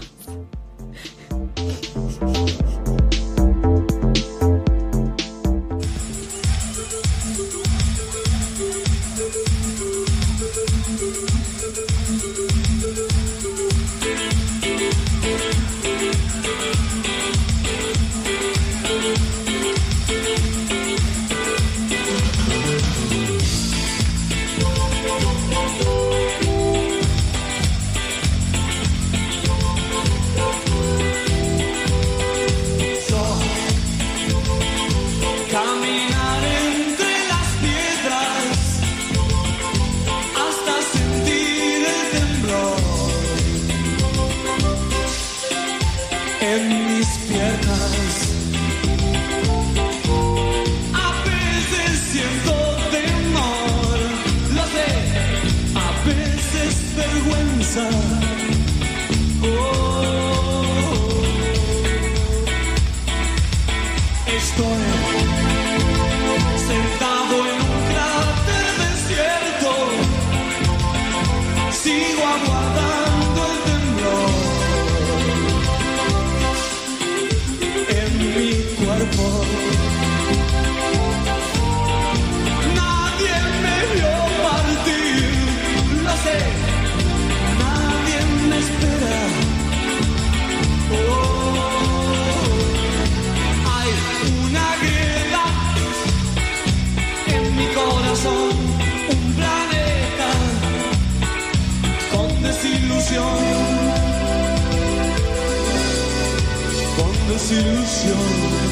Desilusión.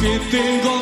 que te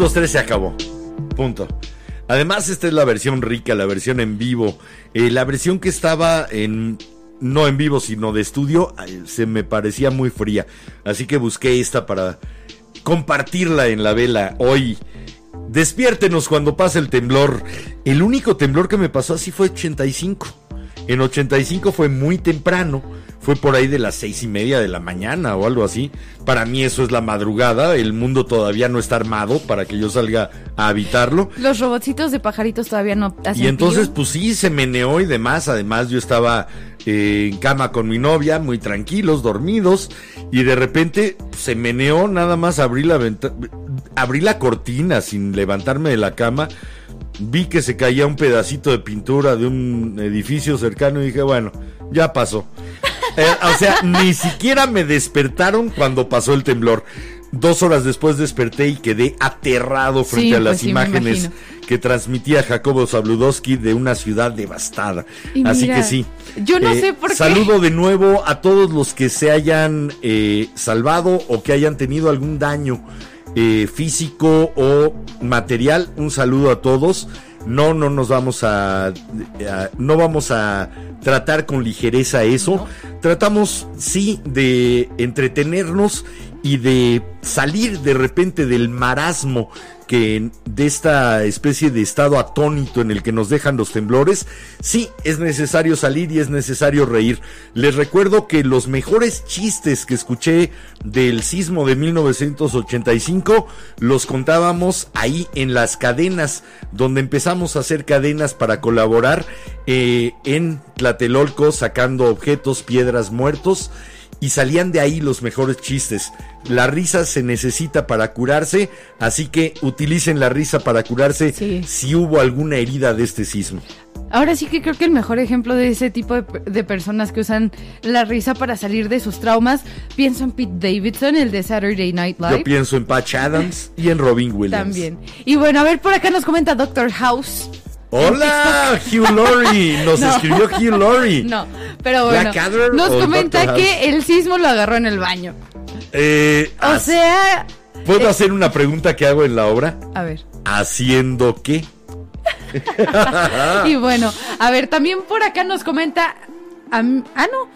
2, 3 se acabó. Punto. Además, esta es la versión rica, la versión en vivo. Eh, la versión que estaba en. No en vivo, sino de estudio. Se me parecía muy fría. Así que busqué esta para compartirla en la vela hoy. Despiértenos cuando pase el temblor. El único temblor que me pasó así fue 85. En 85 fue muy temprano. Fue por ahí de las seis y media de la mañana o algo así. Para mí eso es la madrugada. El mundo todavía no está armado para que yo salga a habitarlo. Los robotcitos de pajaritos todavía no hacen Y entonces, pío. pues sí, se meneó y demás. Además, yo estaba eh, en cama con mi novia, muy tranquilos, dormidos. Y de repente pues, se meneó, nada más abrí la ventana, abrí la cortina sin levantarme de la cama. Vi que se caía un pedacito de pintura de un edificio cercano y dije, bueno, ya pasó. Eh, o sea, ni siquiera me despertaron cuando pasó el temblor. Dos horas después desperté y quedé aterrado frente Sí, a las pues sí, imágenes que transmitía Jacobo Zabludowski de una ciudad devastada. Y Así mira, que sí. Eh, yo no sé por qué. Saludo de nuevo a todos los que se hayan eh, salvado o que hayan tenido algún daño eh, físico o material. Un saludo a todos. No, no nos vamos a, a- no vamos a tratar con ligereza eso. Tratamos, sí, de entretenernos y de salir de repente del marasmo que de esta especie de estado atónito en el que nos dejan los temblores, sí es necesario salir y es necesario reír. Les recuerdo que los mejores chistes que escuché del sismo de 1985 los contábamos ahí en las cadenas, donde empezamos a hacer cadenas para colaborar eh, en Tlatelolco sacando objetos, piedras muertos y salían de ahí los mejores chistes. La risa se necesita para curarse, así que utilicen la risa para curarse Sí. si hubo alguna herida de este sismo. Ahora sí que creo que el mejor ejemplo de ese tipo de, de personas que usan la risa para salir de sus traumas, pienso en Pete Davidson, el de Saturday Night Live. Yo pienso en Patch Adams y en Robin Williams. También. Y bueno, a ver, por acá nos comenta Doctor House. Hola, Hugh Laurie. Nos No. escribió Hugh Laurie. No, pero bueno, nos comenta que el sismo lo agarró en el baño. Eh, O sea, ¿Puedo hacer una pregunta que hago en la obra? a ver. ¿Haciendo qué? Y bueno, a ver, también por acá nos comenta. ah, no,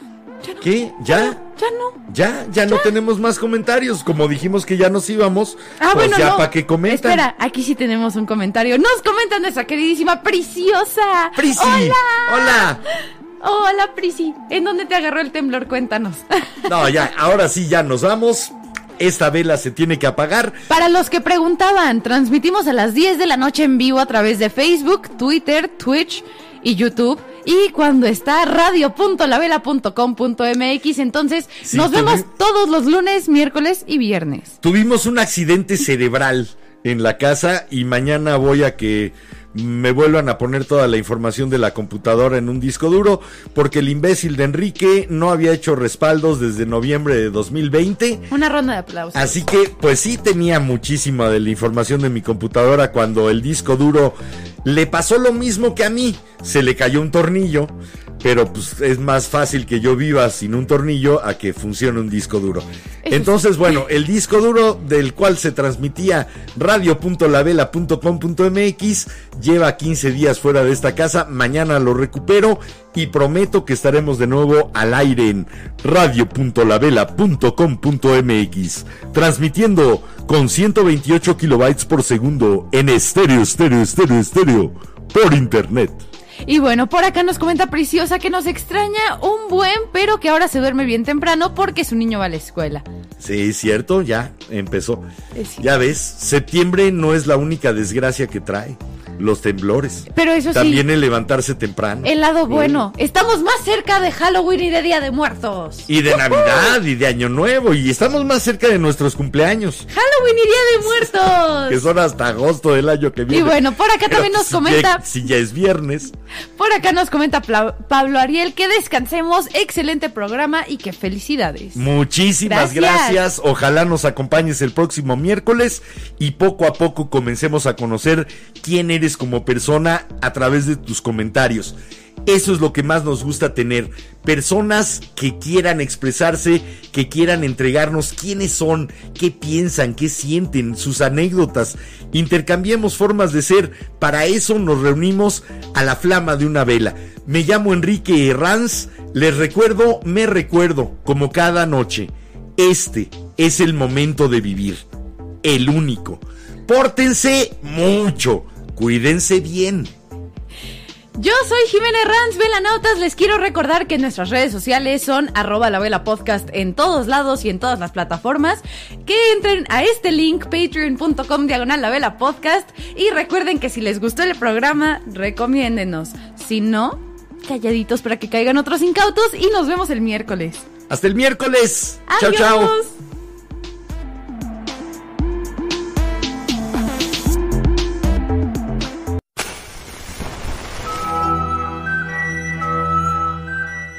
ya no. ¿Qué? ¿Ya? Ya no. Ya, ya no tenemos más comentarios. Como dijimos que ya nos íbamos, Ah, pues bueno, ya no. para qué comentan. Espera, aquí sí tenemos un comentario. Nos comenta nuestra queridísima Preciosa. Prisi. Hola. Hola. Hola, Prisi. ¿En dónde te agarró el temblor? Cuéntanos. No, ya, ahora sí ya nos vamos. Esta vela se tiene que apagar. Para los que preguntaban, transmitimos a las 10 de la noche en vivo a través de Facebook, Twitter, Twitch y YouTube. Y cuando está radio.lavela.com.mx, entonces Sí, nos vemos todos los lunes, miércoles y viernes. Tuvimos un accidente cerebral en la casa y mañana voy a que me vuelvan a poner toda la información de la computadora en un disco duro porque el imbécil de Enrique no había hecho respaldos desde noviembre de 2020. Una ronda de aplausos. Así que, pues sí tenía muchísima de la información de mi computadora cuando el disco duro le pasó lo mismo que a mí. Se le cayó un tornillo, pero pues es más fácil que yo viva sin un tornillo a que funcione un disco duro. Entonces, bueno, el disco duro del cual se transmitía radio.lavela.com.mx lleva 15 días fuera de esta casa. Mañana lo recupero y prometo que estaremos de nuevo al aire en radio.lavela.com.mx, transmitiendo con 128 kilobytes por segundo en estéreo, estéreo, estéreo, estéreo, por internet. Y bueno, por acá nos comenta Preciosa que nos extraña un buen, pero que ahora se duerme bien temprano porque su niño va a la escuela. Sí, cierto, ya empezó. Ya ves, septiembre no es la única desgracia que trae. Los temblores. Pero eso sí, También el levantarse temprano. el lado bueno. Estamos más cerca de Halloween y de Día de Muertos. Y de Navidad y de Año Nuevo. Y estamos más cerca de nuestros cumpleaños. Halloween y Día de Muertos. Que son hasta agosto del año que viene. Y bueno, por acá Pero también nos si comenta- ya- si ya es viernes. Por acá nos comenta Pla- Pablo Ariel que descansemos, excelente programa y que felicidades. Muchísimas Gracias. gracias. Ojalá nos acompañes el próximo miércoles y poco a poco comencemos a conocer quién eres como persona a través de tus comentarios. Eso es lo que más nos gusta tener. Personas que quieran expresarse, que quieran entregarnos quiénes son, qué piensan, qué sienten, sus anécdotas. Intercambiemos formas de ser. Para eso nos reunimos a la flama de una vela. Me llamo Enrique Herranz. Les recuerdo, me recuerdo, como cada noche. Este es el momento de vivir. El único. Pórtense mucho. Cuídense bien. Yo soy Jimena Ranz, Velanautas. Les quiero recordar que nuestras redes sociales son arroba la vela podcast en todos lados y en todas las plataformas. Que entren a este link, patreon.com diagonal la vela podcast. Y recuerden que si les gustó el programa, recomiéndenos. Si no, calladitos para que caigan otros incautos y nos vemos el miércoles. Hasta el miércoles. Chao, chao.